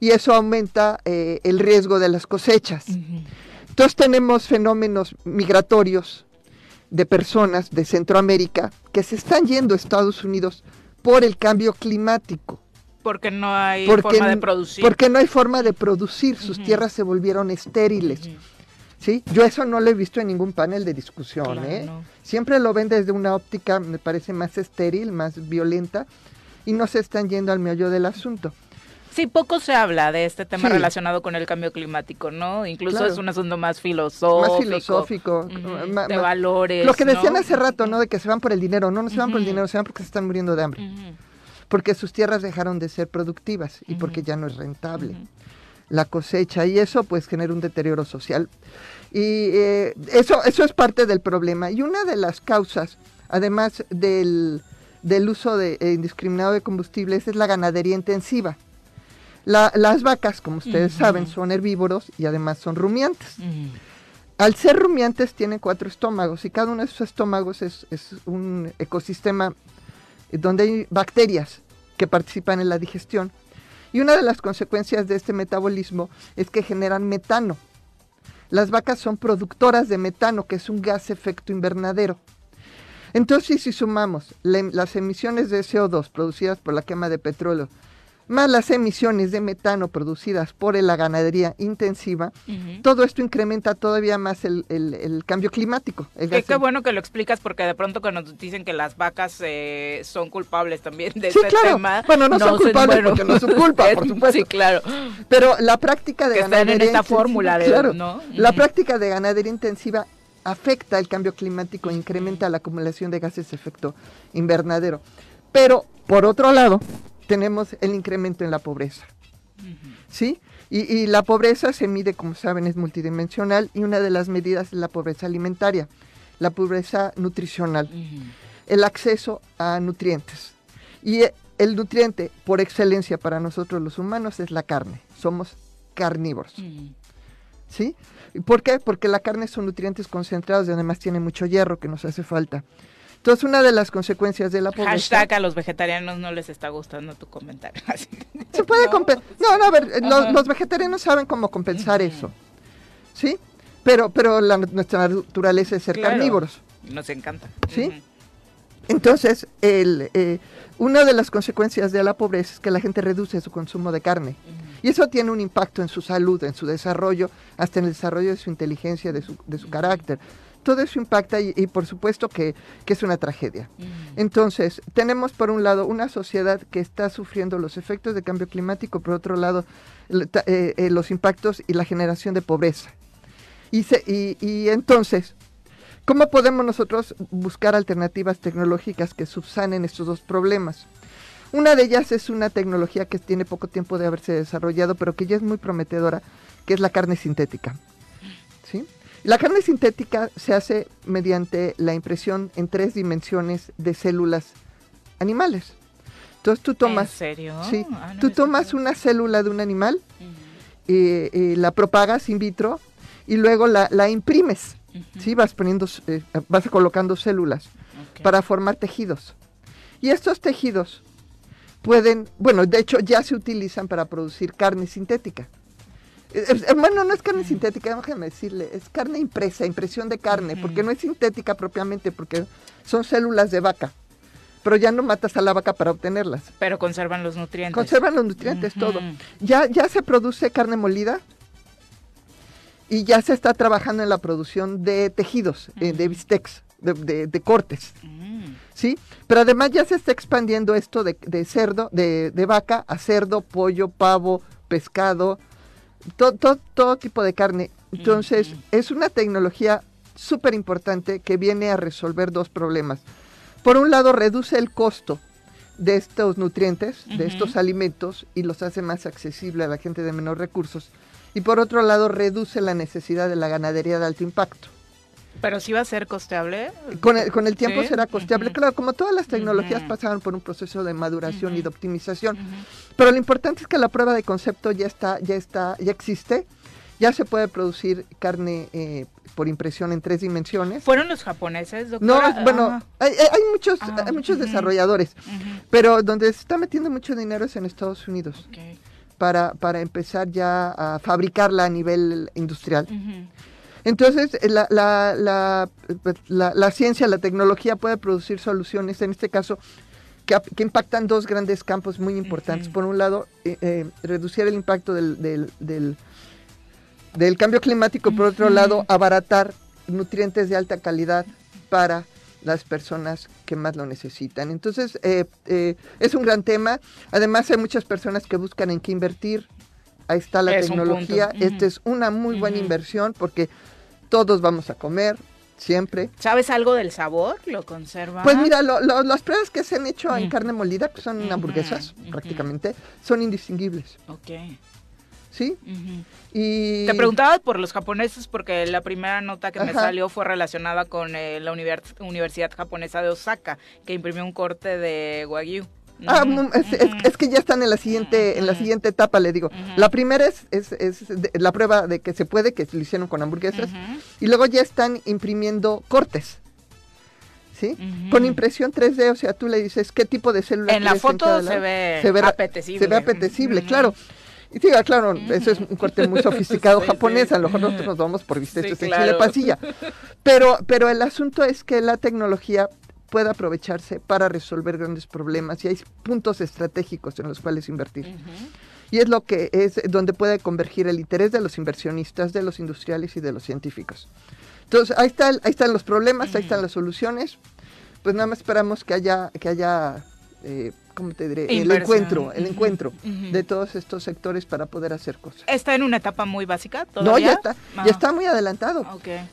y eso aumenta eh, el riesgo de las cosechas. Entonces tenemos fenómenos migratorios de personas de Centroamérica que se están yendo a Estados Unidos por el cambio climático. Porque no hay forma de producir. Porque no hay forma de producir, sus tierras se volvieron estériles. ¿Sí? Yo eso no lo he visto en ningún panel de discusión. ¿eh? Siempre lo ven desde una óptica, me parece, más estéril, más violenta, y no se están yendo al meollo del asunto. Sí, poco se habla de este tema relacionado con el cambio climático, ¿no? Incluso es un asunto más filosófico. Más filosófico. de valores. Lo que decían hace rato, ¿no? De que se van por el dinero. No, no se van por el dinero, se van porque se están muriendo de hambre. Porque sus tierras dejaron de ser productivas y porque ya no es rentable la cosecha. Y eso, pues, genera un deterioro social. Y eh, eso, eso es parte del problema. Y una de las causas, además del, del uso de, eh, indiscriminado de combustibles, es la ganadería intensiva las vacas, como ustedes saben, son herbívoros y además son rumiantes. Al ser rumiantes tienen cuatro estómagos y cada uno de esos estómagos es, un ecosistema donde hay bacterias que participan en la digestión. Y una de las consecuencias de este metabolismo es que generan metano. Las vacas son productoras de metano, que es un gas efecto invernadero. Entonces, si sumamos las emisiones de CO2 producidas por la quema de petróleo, más las emisiones de metano producidas por la ganadería intensiva, todo esto incrementa todavía más el, el, cambio climático. qué bueno que lo explicas porque de pronto cuando nos dicen que las vacas eh, son culpables también de este tema. Bueno, no, son culpables porque no son culpa, por supuesto. Sí, claro. Pero la práctica de ganadería en esta fórmula claro, La práctica de ganadería intensiva afecta el cambio climático e incrementa la acumulación de gases de efecto invernadero. Pero, por otro lado, tenemos el incremento en la pobreza. ¿Sí? Y, la pobreza se mide, como saben, es multidimensional y una de las medidas es la pobreza alimentaria, la pobreza nutricional, el acceso a nutrientes. Y el nutriente por excelencia para nosotros los humanos es la carne. Somos carnívoros. ¿Sí? ¿Por qué? Porque la carne son nutrientes concentrados y además tiene mucho hierro que nos hace falta. Entonces, una de las consecuencias de la pobreza... Hashtag a los vegetarianos no les está gustando tu comentario. Se puede compensar... No, no, a ver, los, vegetarianos saben cómo compensar eso. ¿Sí? Pero, pero la, nuestra naturaleza es ser carnívoros. Nos encanta. ¿Sí? Entonces, el, eh, una de las consecuencias de la pobreza es que la gente reduce su consumo de carne. Y eso tiene un impacto en su salud, en su desarrollo, hasta en el desarrollo de su inteligencia, de su, de su carácter todo eso impacta y, por supuesto que, es una tragedia. Entonces, tenemos por un lado una sociedad que está sufriendo los efectos del cambio climático, por otro lado eh, eh, los impactos y la generación de pobreza. Y, y, entonces, ¿cómo podemos nosotros buscar alternativas tecnológicas que subsanen estos dos problemas? Una de ellas es una tecnología que tiene poco tiempo de haberse desarrollado, pero que ya es muy prometedora, que es la carne sintética. La carne sintética se hace mediante la impresión en tres dimensiones de células animales. Entonces tú tomas, ¿En serio? Sí, ah, tú tomas una célula de un animal, y, la propagas in vitro y luego la, imprimes. ¿sí? Vas poniendo, eh, vas colocando células para formar tejidos. Y estos tejidos pueden, bueno, de hecho ya se utilizan para producir carne sintética. Bueno, no es carne sintética, déjame decirle, es carne impresa, impresión de carne, porque no es sintética propiamente, porque son células de vaca. Pero ya no matas a la vaca para obtenerlas. Pero conservan los nutrientes. Conservan los nutrientes, todo. Ya, ya se produce carne molida y ya se está trabajando en la producción de tejidos, eh, de bistecs, de, cortes. Mm. ¿Sí? Pero además ya se está expandiendo esto de, cerdo, de vaca a cerdo, pollo, pavo, pescado, todo, todo, tipo de carne. Entonces, es una tecnología súper importante que viene a resolver dos problemas. Por un lado, reduce el costo de estos nutrientes, de estos alimentos, y los hace más accesible a la gente de menores recursos. Y por otro lado, reduce la necesidad de la ganadería de alto impacto. Pero sí va a ser costeable. Con el, con el tiempo será costeable. Claro, como todas las tecnologías pasaron por un proceso de maduración y de optimización. Pero lo importante es que la prueba de concepto ya está, ya está, ya existe. Ya se puede producir carne eh, por impresión en tres dimensiones. ¿Fueron los japoneses, doctora? No, bueno, hay, muchos, ah, hay muchos desarrolladores, pero donde se está metiendo mucho dinero es en Estados Unidos. Para, para empezar ya a fabricarla a nivel industrial. Entonces, eh, la, la, pues, la, la, ciencia, la tecnología puede producir soluciones, en este caso, que, que impactan dos grandes campos muy importantes. Por un lado, eh, eh, reducir el impacto del, del, del, cambio climático, por otro lado, abaratar nutrientes de alta calidad para las personas que más lo necesitan. Entonces, es un gran tema. Además, hay muchas personas que buscan en qué invertir. Ahí está la tecnología. Esta es una muy buena inversión porque todos vamos a comer, siempre. ¿Sabes algo del sabor? ¿Lo conserva? Pues mira, las pruebas que se han hecho en carne molida, que son hamburguesas prácticamente, son indistinguibles. Ok. ¿Sí? y... Te preguntaba por los japoneses porque la primera nota que me salió fue relacionada con eh, la Universidad Japonesa de Osaka, que imprimió un corte de Wagyu. Ah, es, que ya están en la siguiente, en la siguiente etapa, le digo. La primera es, es, la prueba de que se puede, que lo hicieron con hamburguesas, y luego ya están imprimiendo cortes. ¿Sí? Con impresión 3D, o sea, tú le dices qué tipo de célula En la foto se, ve se, ve apetecible. Se ve apetecible, claro. Y sí, claro, eso es un corte muy sofisticado japonés, a lo mejor nosotros nos vamos por viste sí, en chile pasilla. Pero, pero el asunto es que la tecnología puede aprovecharse para resolver grandes problemas y hay puntos estratégicos en los cuales invertir. Y es lo que es donde puede convergir el interés de los inversionistas, de los industriales y de los científicos. Entonces, ahí, está, ahí están los problemas, ahí están las soluciones. Pues nada más esperamos que haya, que haya eh, ¿cómo te diré? El encuentro, el encuentro de todos estos sectores para poder hacer cosas. ¿Está en una etapa muy básica No, ya está, ya ah. está muy adelantado.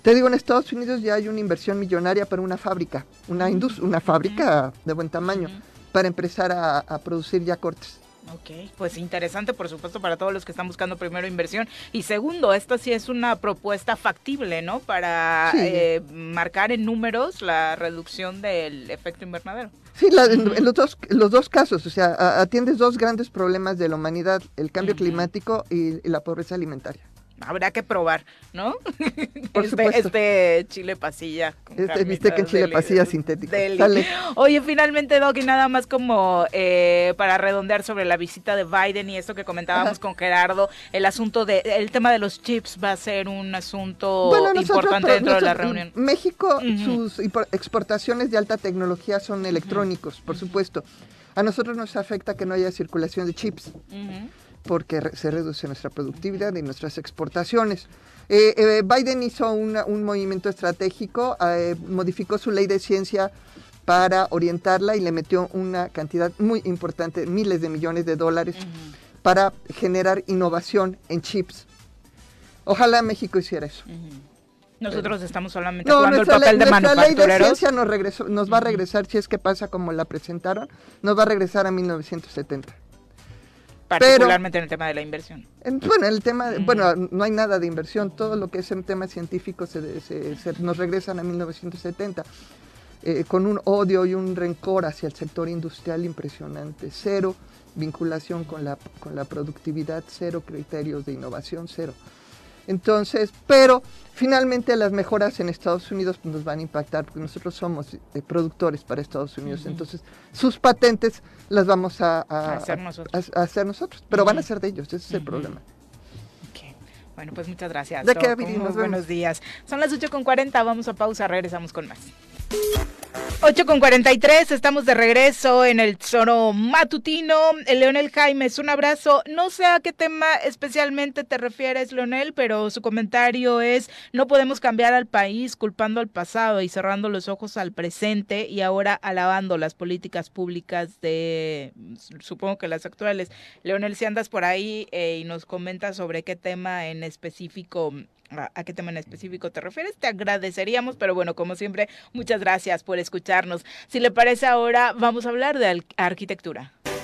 Te digo, en Estados Unidos ya hay una inversión millonaria para una fábrica, una industria, una fábrica de buen tamaño, para empezar a, a producir ya cortes. Ok, pues interesante por supuesto para todos los que están buscando primero inversión. Y segundo, esta sí es una propuesta factible, ¿no? Para eh, marcar en números la reducción del efecto invernadero. Sí, en, los, dos, los dos casos, o sea, atiendes dos grandes problemas de la humanidad, el cambio climático y la pobreza alimentaria habrá que probar, ¿no? Por este, este, chile pasilla. Este viste que chile pasilla sintético. Oye, finalmente, Doc, y nada más como eh, para redondear sobre la visita de Biden y esto que comentábamos con Gerardo, el asunto de, el tema de los chips va a ser un asunto importante dentro de la reunión. México, sus exportaciones de alta tecnología son electrónicos, por supuesto. A nosotros nos afecta que no haya circulación de chips porque se reduce nuestra productividad y nuestras exportaciones. Eh, eh, Biden hizo un movimiento estratégico, eh, modificó su ley de ciencia para orientarla y le metió una cantidad muy importante, miles de millones de dólares, para generar innovación en chips. Ojalá México hiciera eso. Nosotros estamos solamente jugando el papel de manufactureros. La ley de ciencia nos, regresó, nos va a regresar, si es que pasa como la presentaron, nos va a regresar a 1970. Particularmente en el tema de la inversión. bueno, el tema, bueno, no hay nada de inversión, todo lo que es en tema científico se, nos regresan a 1970, eh, con un odio y un rencor hacia el sector industrial impresionante, cero vinculación con la, con la productividad, cero criterios de innovación, cero. Entonces, pero finalmente las mejoras en Estados Unidos nos van a impactar porque nosotros somos eh, productores para Estados Unidos. Entonces, sus patentes las vamos a, hacer, nosotros. pero van a ser de ellos, ese es el problema. Bueno, pues muchas gracias. De qué, buenos días. Son las 8.40, vamos a pausa, regresamos con más. 8 con 43, estamos de regreso en el Zoro Matutino. Leonel Jaimes, un abrazo. No sé a qué tema especialmente te refieres, Leonel, pero su comentario es: no podemos cambiar al país culpando al pasado y cerrando los ojos al presente y ahora alabando las políticas públicas de, supongo que las actuales. Leonel, si andas por ahí eh, y nos comentas sobre qué tema en específico a, qué tema en específico te refieres, te agradeceríamos, pero bueno, como siempre, muchas gracias por escucharnos. Si le parece ahora, vamos a hablar de arquitectura.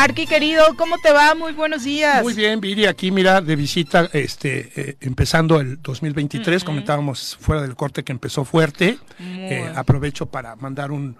Arqui querido, ¿cómo te va? Muy buenos días. Muy bien, Viri, aquí mira, de visita, este, eh, empezando el 2023, comentábamos fuera del corte que empezó fuerte. Eh, aprovecho para mandar un,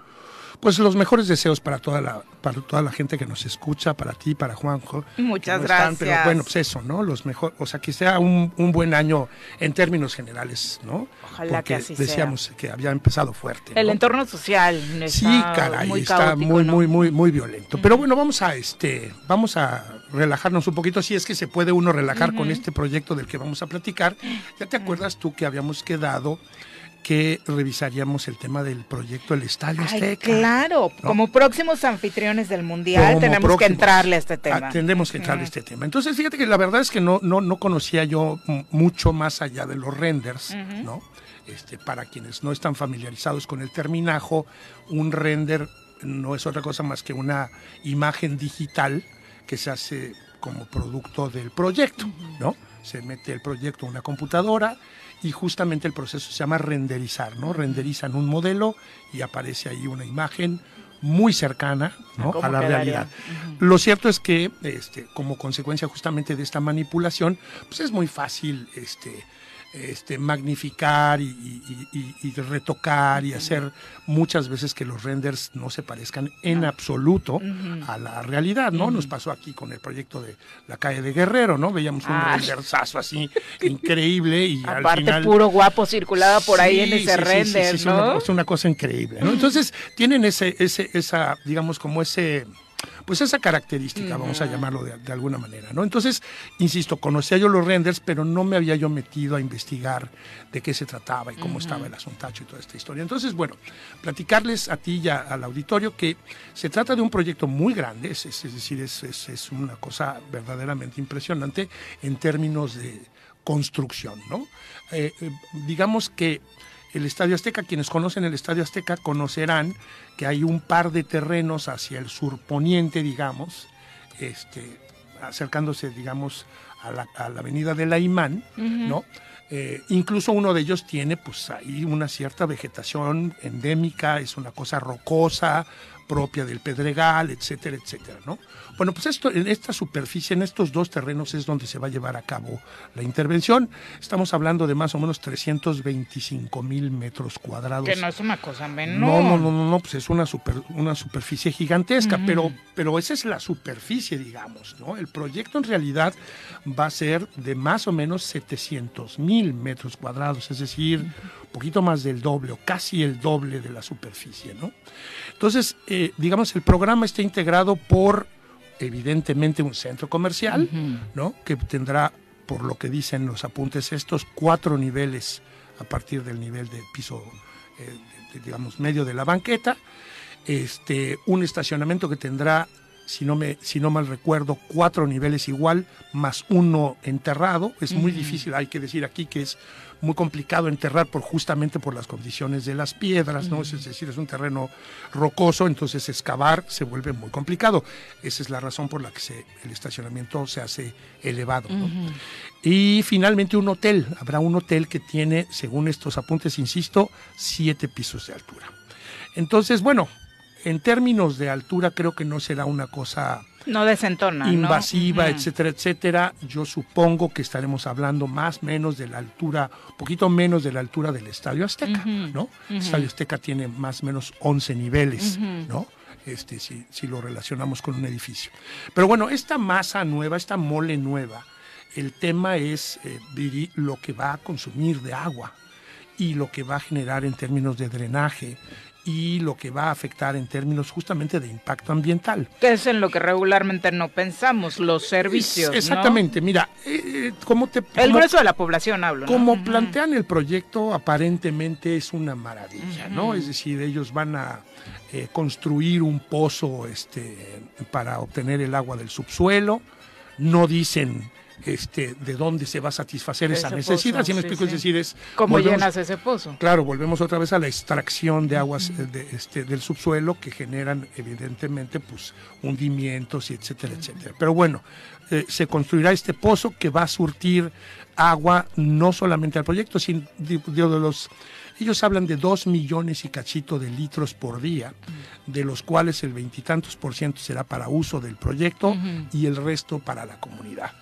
pues los mejores deseos para toda la para toda la gente que nos escucha, para ti, para Juanjo. Muchas gracias. pero bueno, pues eso, ¿no? Los mejor, o sea, que sea un, un buen año en términos generales, ¿no? Ojalá que así decíamos que había empezado fuerte. El entorno social está Sí, caray, muy está muy muy muy muy violento. Pero bueno, vamos a este vamos a relajarnos un poquito si es que se puede uno relajar con este proyecto del que vamos a platicar. ¿Ya te acuerdas tú que habíamos quedado que revisaríamos el tema del proyecto El Estadio Azteca. claro, como próximos anfitriones del Mundial tenemos que entrarle a este tema. Ah, tendremos que entrarle a este tema. Entonces, fíjate que la verdad es que no, no, no conocía yo mucho más allá de los renders, ¿no? Este, para quienes no están familiarizados con el terminajo, un render no es otra cosa más que una imagen digital que se hace como producto del proyecto, ¿no? Se mete el proyecto a una computadora, y justamente el proceso se llama renderizar, ¿no? Renderizan un modelo y aparece ahí una imagen muy cercana a la realidad. Lo cierto es que este, como consecuencia justamente de esta manipulación, pues es muy fácil este, este, magnificar y, y- y- y retocar y hacer muchas veces que los renders no se parezcan en absoluto a la realidad, ¿no? Nos pasó aquí con el proyecto de la calle de Guerrero, ¿no? Veíamos un Ay. renderzazo así increíble y al Aparte, final... puro guapo circulaba por ahí en ese sí, sí, sí, render, sí, es ¿no? Una, es una cosa increíble, ¿no? Entonces, tienen ese, ese, esa, digamos, como ese, pues esa característica, vamos a llamarlo de, de alguna manera, ¿no? Entonces, insisto, conocía yo los renders, pero no me había yo metido a investigar de qué se trataba y cómo estaba el asuntacho y toda esta historia. Entonces, bueno, platicarles a ti y a- al auditorio que se trata de un proyecto muy grande, es, es- decir, es, es- es una cosa verdaderamente impresionante en términos de construcción, ¿no? Eh, eh, digamos que el Estadio Azteca, quienes conocen el Estadio Azteca conocerán que hay un par de terrenos hacia el surponiente, digamos, este, acercándose, digamos, a la, a la avenida de la Imán. ¿no? Eh, incluso uno de ellos tiene, pues, ahí una cierta vegetación endémica, es una cosa rocosa, propia del Pedregal, etcétera, etcétera, ¿no? Bueno, pues esto, en esta superficie, en estos dos terrenos es donde se va a llevar a cabo la intervención. Estamos hablando de más o menos 325 mil metros cuadrados. Que no es una cosa menor. No, no, no, no, no, pues es una, super, una superficie gigantesca, pero, pero esa es la superficie, digamos, ¿no? El proyecto en realidad va a ser de más o menos 700 mil metros cuadrados, es decir, un poquito más del doble o casi el doble de la superficie, ¿no? Entonces, eh, digamos, el programa está integrado por, evidentemente, un centro comercial, ¿no? Que tendrá, por lo que dicen los apuntes, estos cuatro niveles a partir del nivel del piso, eh, de- digamos, medio de la banqueta. Este, un estacionamiento que tendrá, si no, me, si no mal recuerdo, cuatro niveles igual, más uno enterrado. Es muy difícil, hay que decir aquí que es muy complicado enterrar por justamente por las condiciones de las piedras, ¿no? Es decir, es un terreno rocoso, entonces excavar se vuelve muy complicado. Esa es la razón por la que se- el estacionamiento se hace elevado. ¿no? Y finalmente un hotel. Habrá un hotel que tiene, según estos apuntes, insisto, siete pisos de altura. Entonces, bueno, en términos de altura creo que no será una cosa No desentona, invasiva, etcétera, etcétera. Yo supongo que estaremos hablando más o menos de la altura, poquito menos de la altura del Estadio Azteca, ¿no? El Estadio Azteca tiene más o menos 11 niveles. ¿no? Este, si, si lo relacionamos con un edificio. Pero bueno, esta masa nueva, esta mole nueva, el tema es eh, lo que va a consumir de agua y lo que va a generar en términos de drenaje y lo que va a afectar en términos justamente de impacto ambiental. Que es en lo que regularmente no pensamos, los servicios. Exactamente, mira, eh, ¿cómo te... El grueso de la población hablo. ¿no? como plantean el proyecto, aparentemente es una maravilla, ¿no? Es decir, ellos van a eh, construir un pozo este, para obtener el agua del subsuelo, no dicen este, de dónde se va a satisfacer esa necesidad, pozo, me sí, explico, es decir, es... ¿Cómo volvemos- llenas ese pozo? Claro, volvemos otra vez a la extracción de aguas eh, de, este, del subsuelo que generan evidentemente pues hundimientos y etcétera, etcétera. Pero bueno, eh, se construirá este pozo que va a surtir agua no solamente al proyecto, sino de, de los... Ellos hablan de dos millones y cachito de litros por día, de los cuales el veintitantos por ciento será para uso del proyecto y el resto para la comunidad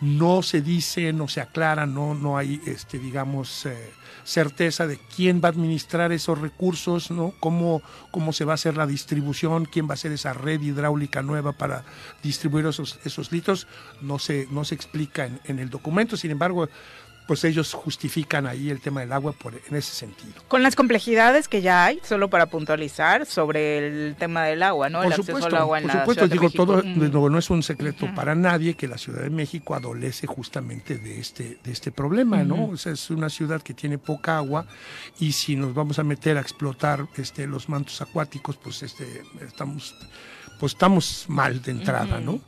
no se dice, no se aclara, no, no hay, este, digamos, eh, certeza de quién va a administrar esos recursos, ¿no? Cómo, cómo se va a hacer la distribución, quién va a hacer esa red hidráulica nueva para distribuir esos, esos litros, no se, no se explica en, en el documento, sin embargo, pues ellos justifican ahí el tema del agua por, en ese sentido. Con las complejidades que ya hay, solo para puntualizar, sobre el tema del agua, ¿no? el Por acceso supuesto, al agua en por la supuesto, Ciudad de digo, México. todo Mm. de no es un secreto para nadie que la Ciudad de México adolece justamente de este, de este problema, ¿no? O sea, es una ciudad que tiene poca agua y si nos vamos a meter a explotar este, los mantos acuáticos, pues este, estamos, pues estamos mal de entrada. ¿no?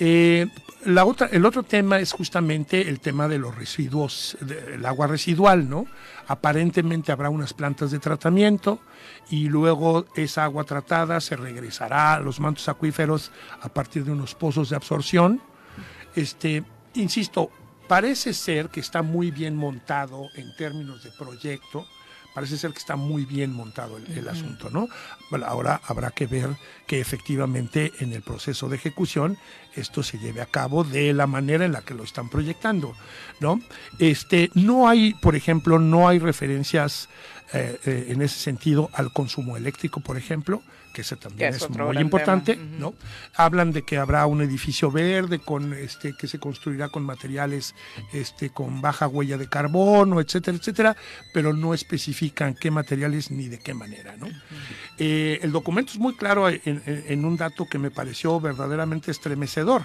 Eh, la otra, el otro tema es justamente el tema de los residuos, del agua residual, ¿no? Aparentemente habrá unas plantas de tratamiento y luego esa agua tratada se regresará a los mantos acuíferos a partir de unos pozos de absorción. Este, insisto, parece ser que está muy bien montado en términos de proyecto parece ser que está muy bien montado el, el asunto, ¿no? Bueno, ahora habrá que ver que efectivamente en el proceso de ejecución esto se lleve a cabo de la manera en la que lo están proyectando, ¿no? Este, no hay, por ejemplo, no hay referencias eh, eh, en ese sentido al consumo eléctrico, por ejemplo, que ese también Que es es, muy importante, tema. ¿no? Hablan de que habrá un edificio verde con este que se construirá con materiales este con baja huella de carbono, etcétera, etcétera, pero no especifican qué materiales ni de qué manera, ¿no? Eh, el documento es muy claro en, en- en un dato que me pareció verdaderamente estremecedor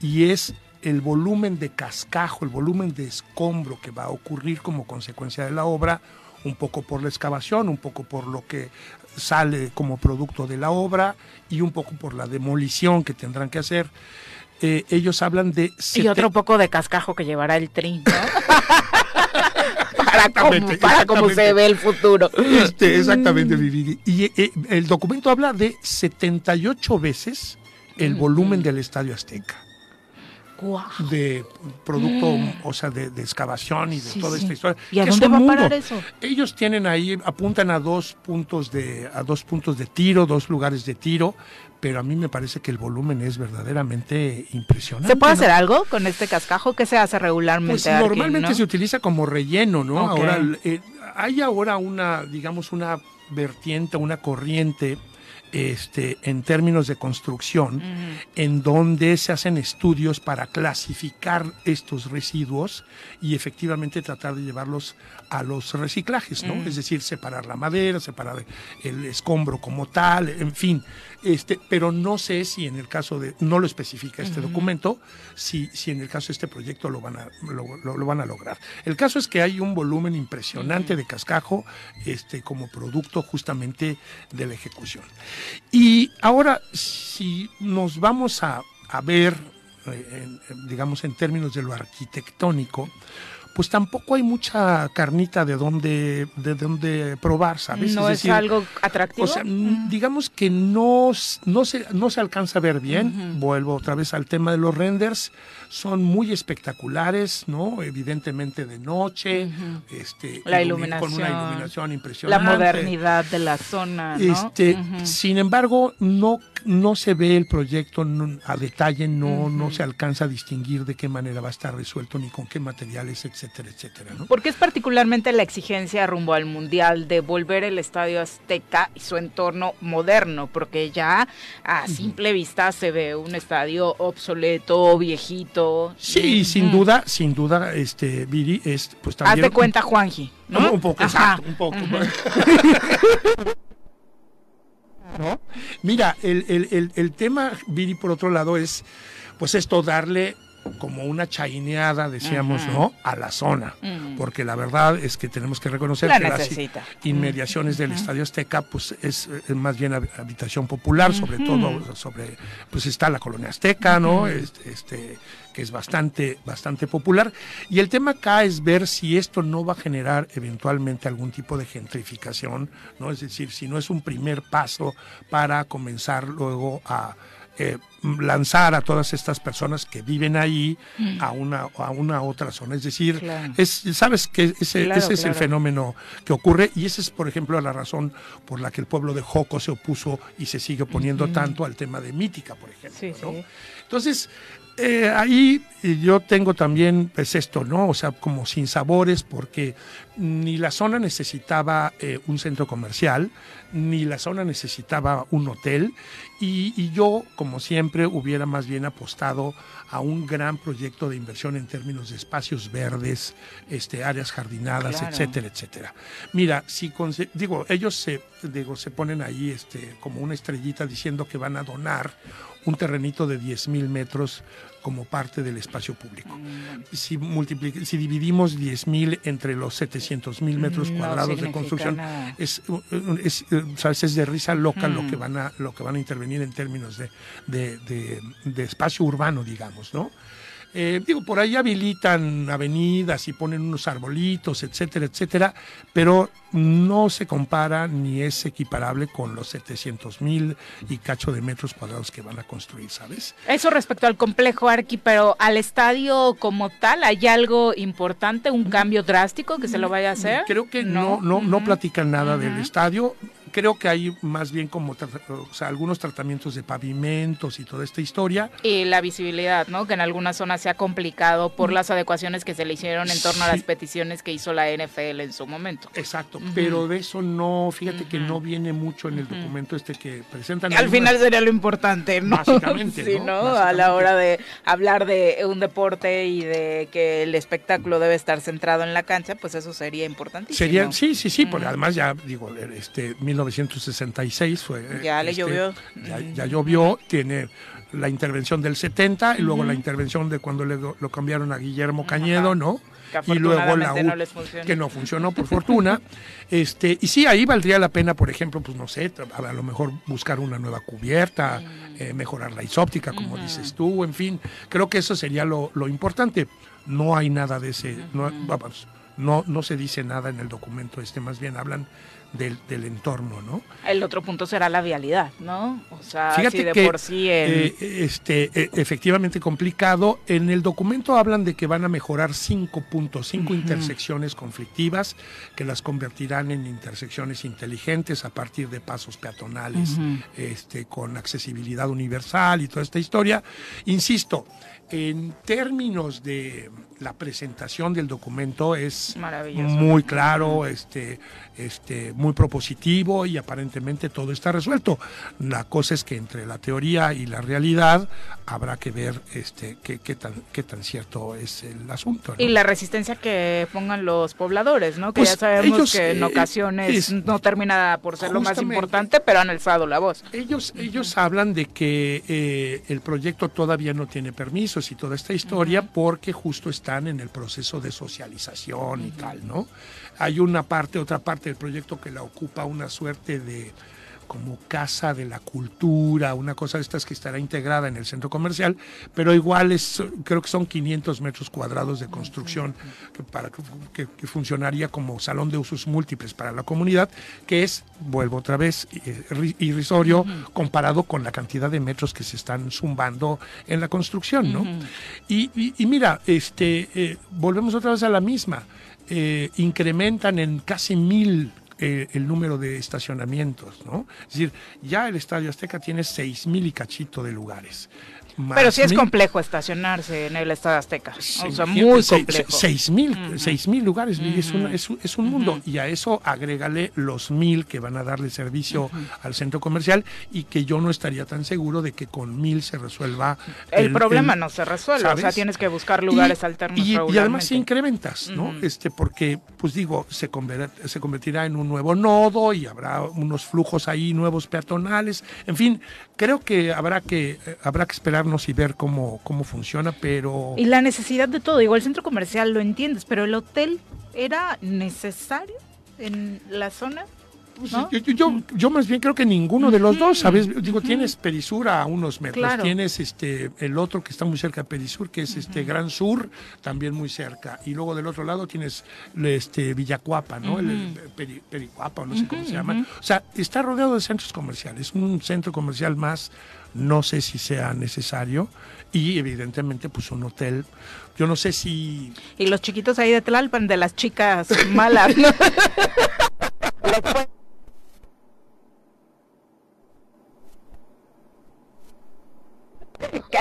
y es el volumen de cascajo, el volumen de escombro que va a ocurrir como consecuencia de la obra, un poco por la excavación, un poco por lo que sale como producto de la obra y un poco por la demolición que tendrán que hacer. Eh, ellos hablan de... Y otro poco de cascajo que llevará el trin, ¿no? para cómo, para cómo se ve el futuro. Este, exactamente, Vivi. Y eh, el documento habla de 78 veces el volumen del Estadio Azteca. De producto, Mm. o sea, de, de excavación y de Sí, toda sí. esta historia. ¿Y a dónde va a parar eso? Ellos tienen ahí, apuntan a dos puntos de, a dos puntos de tiro, dos lugares de tiro, pero a mí me parece que el volumen es verdaderamente impresionante. ¿Se puede ¿no? hacer algo con este cascajo? ¿Qué se hace regularmente? Pues normalmente no? se utiliza como relleno, ¿no? Ahora eh, hay ahora una, digamos, una vertiente, una corriente. Este, en términos de construcción, en donde se hacen estudios para clasificar estos residuos y efectivamente tratar de llevarlos a los reciclajes, ¿no? Mm. Es decir, separar la madera, separar el escombro como tal, en fin. Este, pero no sé si en el caso de, no lo especifica este documento, si, si en el caso de este proyecto lo van a, lo, lo- lo van a lograr. El caso es que hay un volumen impresionante de cascajo este, como producto justamente de la ejecución. Y ahora, si nos vamos a, a ver, eh, en- digamos, en términos de lo arquitectónico, pues tampoco hay mucha carnita de dónde, de dónde probar, ¿sabes? ¿No es, decir, algo atractivo? o sea, mm, digamos que no, no, se, no se alcanza a ver bien. Vuelvo otra vez al tema de los renders. Son muy espectaculares, ¿no? Evidentemente de noche, este, La ilumi- iluminación. con una iluminación la impresionante. modernidad de la zona, ¿no? Este. Sin embargo, no, no se ve el proyecto a detalle, no, no se alcanza a distinguir de qué manera va a estar resuelto, ni con qué materiales, etcétera, etcétera. ¿no? Porque es particularmente la exigencia rumbo al Mundial de volver el Estadio Azteca y su entorno moderno, porque ya a simple vista se ve un estadio obsoleto, viejito. Sí, sin Ujú. duda, sin duda, este, Viri, es, pues también... de cuenta, Juanji, ¿no? Un, un poco, Ajá. exacto, un poco. ¿No? Mira, el, el- el- el tema, Viri, por otro lado, es, pues esto, darle como una chaineada, decíamos. ¿no? A la zona. Mm. Porque la verdad es que tenemos que reconocer La que las inmediaciones del. Estadio Azteca, pues es, más bien hab- habitación popular, sobre todo sobre, pues está la colonia Azteca, ¿no? Este, este, que es bastante, bastante popular. Y el tema acá es ver si esto no va a generar eventualmente algún tipo de gentrificación, ¿no? Es decir, si no es un primer paso para comenzar luego a eh, lanzar a todas estas personas que viven ahí Mm. a una a una otra zona. Es decir, Claro. es, sabes que ese, Claro, ese es el fenómeno que ocurre y esa es, por ejemplo, la razón por la que el pueblo de Joco se opuso y se sigue oponiendo Ujú. tanto al tema de Mítica, por ejemplo. Sí, ¿no? sí. Entonces, eh, ahí eh, yo tengo también pues esto, ¿no? O sea, como sin sabores, porque ni la zona necesitaba eh, un centro comercial, ni la zona necesitaba un hotel, y, y yo, como siempre, hubiera más bien apostado a un gran proyecto de inversión en términos de espacios verdes, este, áreas jardinadas, Claro. etcétera, etcétera. Mira, si digo, ellos se, digo, se ponen ahí este, como una estrellita diciendo que van a donar un terrenito de 10 mil metros como parte del espacio público. Si, si dividimos 10 mil entre los 700 mil metros No cuadrados de construcción, es, es, eh, ¿sabes? es de risa loca lo, Mm. que van a, lo que van a intervenir en términos de, de- de- de espacio urbano, digamos, ¿no? Eh, digo, por ahí habilitan avenidas y ponen unos arbolitos, etcétera, etcétera, pero no se compara ni es equiparable con los 700 mil y cacho de metros cuadrados que van a construir, ¿sabes? Eso respecto al complejo Arqui, pero al estadio como tal, ¿hay algo importante, un cambio drástico que se lo vaya a hacer? Creo que no, no, no, platican nada del estadio creo que hay más bien como o sea, algunos tratamientos de pavimentos y toda esta historia. Y la visibilidad, ¿no? Que en algunas zonas se ha complicado por las adecuaciones que se le hicieron en torno a las peticiones que hizo la NFL en su momento. Exacto, pero de eso no, fíjate que no viene mucho en el documento este que presentan. Al final sería lo importante, ¿no? Básicamente, sí, ¿no? A la hora de hablar de un deporte y de que el espectáculo debe estar centrado en la cancha, pues eso sería importantísimo. Sería, sí, sí, sí, porque además ya, digo, este, 1966 fue... Ya le este, llovió. Ya, llovió, tiene la intervención del 70 y luego la intervención de cuando le, lo cambiaron a Guillermo Cañedo, ¿no? y luego la U, que no funcionó por fortuna. este Y sí, ahí valdría la pena, por ejemplo, pues no sé, a lo mejor buscar una nueva cubierta, eh, mejorar la isóptica, como dices tú, en fin, creo que eso sería lo, lo importante. No hay nada de ese, no, no, no se dice nada en el documento este, más bien hablan del, del, entorno, ¿no? El otro punto será la vialidad, ¿no? O sea, Fíjate si de que, por sí el... eh, este, eh, efectivamente complicado. En el documento hablan de que van a mejorar cinco puntos, cinco intersecciones conflictivas, que las convertirán en intersecciones inteligentes a partir de pasos peatonales, este, con accesibilidad universal y toda esta historia. Insisto, en términos de la presentación del documento es muy claro, este, este, muy propositivo y aparentemente todo está resuelto. La cosa es que entre la teoría y la realidad habrá que ver este, qué, qué tan, qué tan cierto es el asunto. Y la resistencia que pongan los pobladores, ¿no? Que ya pues sabemos que en eh, ocasiones no termina por ser lo más importante, pero han alzado la voz. Ellos, ellos hablan de que eh, el proyecto todavía no tiene permisos y toda esta historia porque justo está en el proceso de socialización y tal, ¿no? Hay una parte, otra parte del proyecto que la ocupa una suerte de como casa de la cultura, una cosa de estas que estará integrada en el centro comercial, pero igual es, creo que son 500 metros cuadrados de construcción que, para, que, funcionaría como salón de usos múltiples para la comunidad, que es, vuelvo otra vez, irrisorio comparado con la cantidad de metros que se están zumbando en la construcción, ¿no? y, mira, este, eh, volvemos otra vez a la misma. Eh, incrementan en casi mil eh, el número de estacionamientos, ¿no? Es decir, ya el Estadio Azteca tiene seis mil y cachito de lugares. Pero sí es complejo estacionarse en el Estadio Azteca. o sea, muy complejo. Seis mil, seis mil lugares, es, un, es, un mundo. Y a eso agrégale los mil que van a darle servicio al centro comercial y que yo no estaría tan seguro de que con mil se resuelva. El, problema no se resuelve, o sea, tienes que buscar lugares alternos. Y, y, además se incrementas, ¿no? este Porque, pues digo, se, se convertirá en un nuevo nodo y habrá unos flujos ahí nuevos peatonales. En fin, creo que habrá que, eh, habrá que esperar y ver cómo, cómo funciona, pero... Y la necesidad de todo, igual el centro comercial lo entiendes, pero el hotel era necesario en la zona. Yo, yo, más bien creo que ninguno de los dos, ¿sabes? Digo, tienes Perisur a unos metros, tienes este el otro que está muy cerca de Perisur, que es este Gran Sur, también muy cerca, y luego del otro lado tienes este Villacuapa, ¿no? el, Pericuapa, no sé cómo se llama. O sea, está rodeado de centros comerciales, un centro comercial más no sé si sea necesario y evidentemente pues un hotel, yo no sé si... Y los chiquitos ahí de Tlalpan, de las chicas malas. que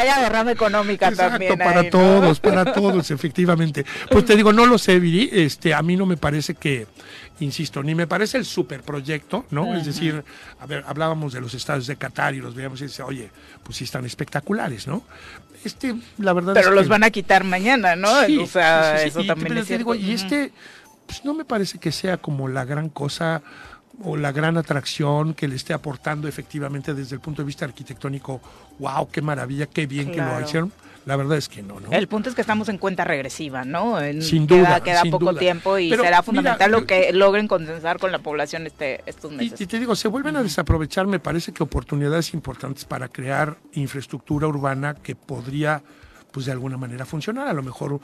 haya derrama económica también. Para todos, para todos, efectivamente. Pues te digo, no lo sé, Viri, este, a mí no me parece que, insisto, ni me parece el superproyecto, ¿no? Es decir, a ver, hablábamos de los estados de Qatar y los veíamos y dice, oye, pues sí están espectaculares, ¿no? Este, la verdad Pero los que... van a quitar mañana, ¿no? o sea, eso también es cierto. y este, pues no me parece que sea como la gran cosa o la gran atracción que le esté aportando efectivamente desde el punto de vista arquitectónico, wow, qué maravilla, qué bien que lo hicieron. La verdad es que no, ¿no? El punto es que estamos en cuenta regresiva, ¿no? sin duda. Queda, poco tiempo y será fundamental lo que logren condensar con la población este, estos meses. Y, te digo, se vuelven a desaprovechar, me parece que oportunidades importantes para crear infraestructura urbana que podría pues de alguna manera funcionar. A lo mejor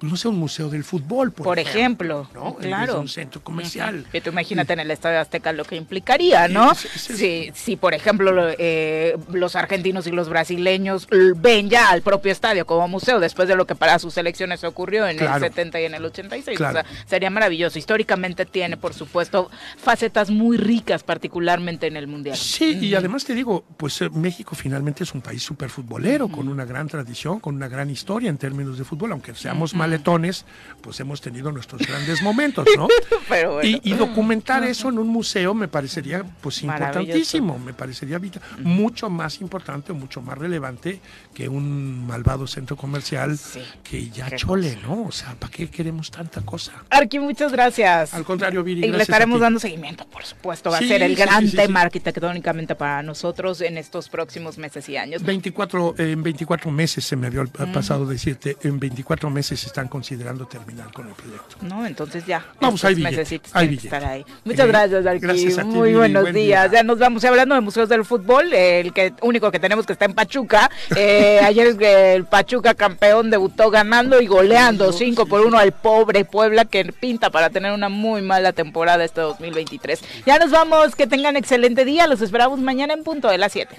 no sé, un museo del fútbol, por, por ejemplo, ¿no? claro. un centro comercial. Y tú imagínate en el Estadio Azteca lo que implicaría, ¿no? Si, si, por ejemplo, eh, los argentinos y los brasileños ven ya al propio estadio como museo después de lo que para sus elecciones ocurrió en el 70 y en el 86. O sea, sería maravilloso. Históricamente tiene, por supuesto, facetas muy ricas, particularmente en el Mundial. Sí, y además te digo, pues eh, México finalmente es un país súper futbolero, con una gran tradición, con una gran historia en términos de fútbol, aunque seamos mal maletones, pues hemos tenido nuestros grandes momentos, ¿no? y, documentar eso en un museo me parecería pues importantísimo, me parecería mucho más importante mucho más relevante que un malvado centro comercial que ya chole, ¿no? O sea, ¿para qué queremos tanta cosa? Arqui, muchas gracias. Al contrario, Viri, Y le estaremos dando seguimiento, por supuesto. Va a ser el gran tema arquitectónicamente para nosotros en estos próximos meses y años. 24, en 24 meses se me había pasado decirte, en 24 meses está considerando terminar con el proyecto. No, entonces ya. Vamos, hay estar ahí. Muchas gracias, Gracias Muy buenos días. Ya nos vamos. hablando de museos del fútbol, el que único que tenemos que está en Pachuca. Eh, ayer el Pachuca campeón debutó ganando y goleando 5 por 1 al pobre Puebla que pinta para tener una muy mala temporada este 2023. Ya nos vamos. Que tengan excelente día. Los esperamos mañana en punto de las 7.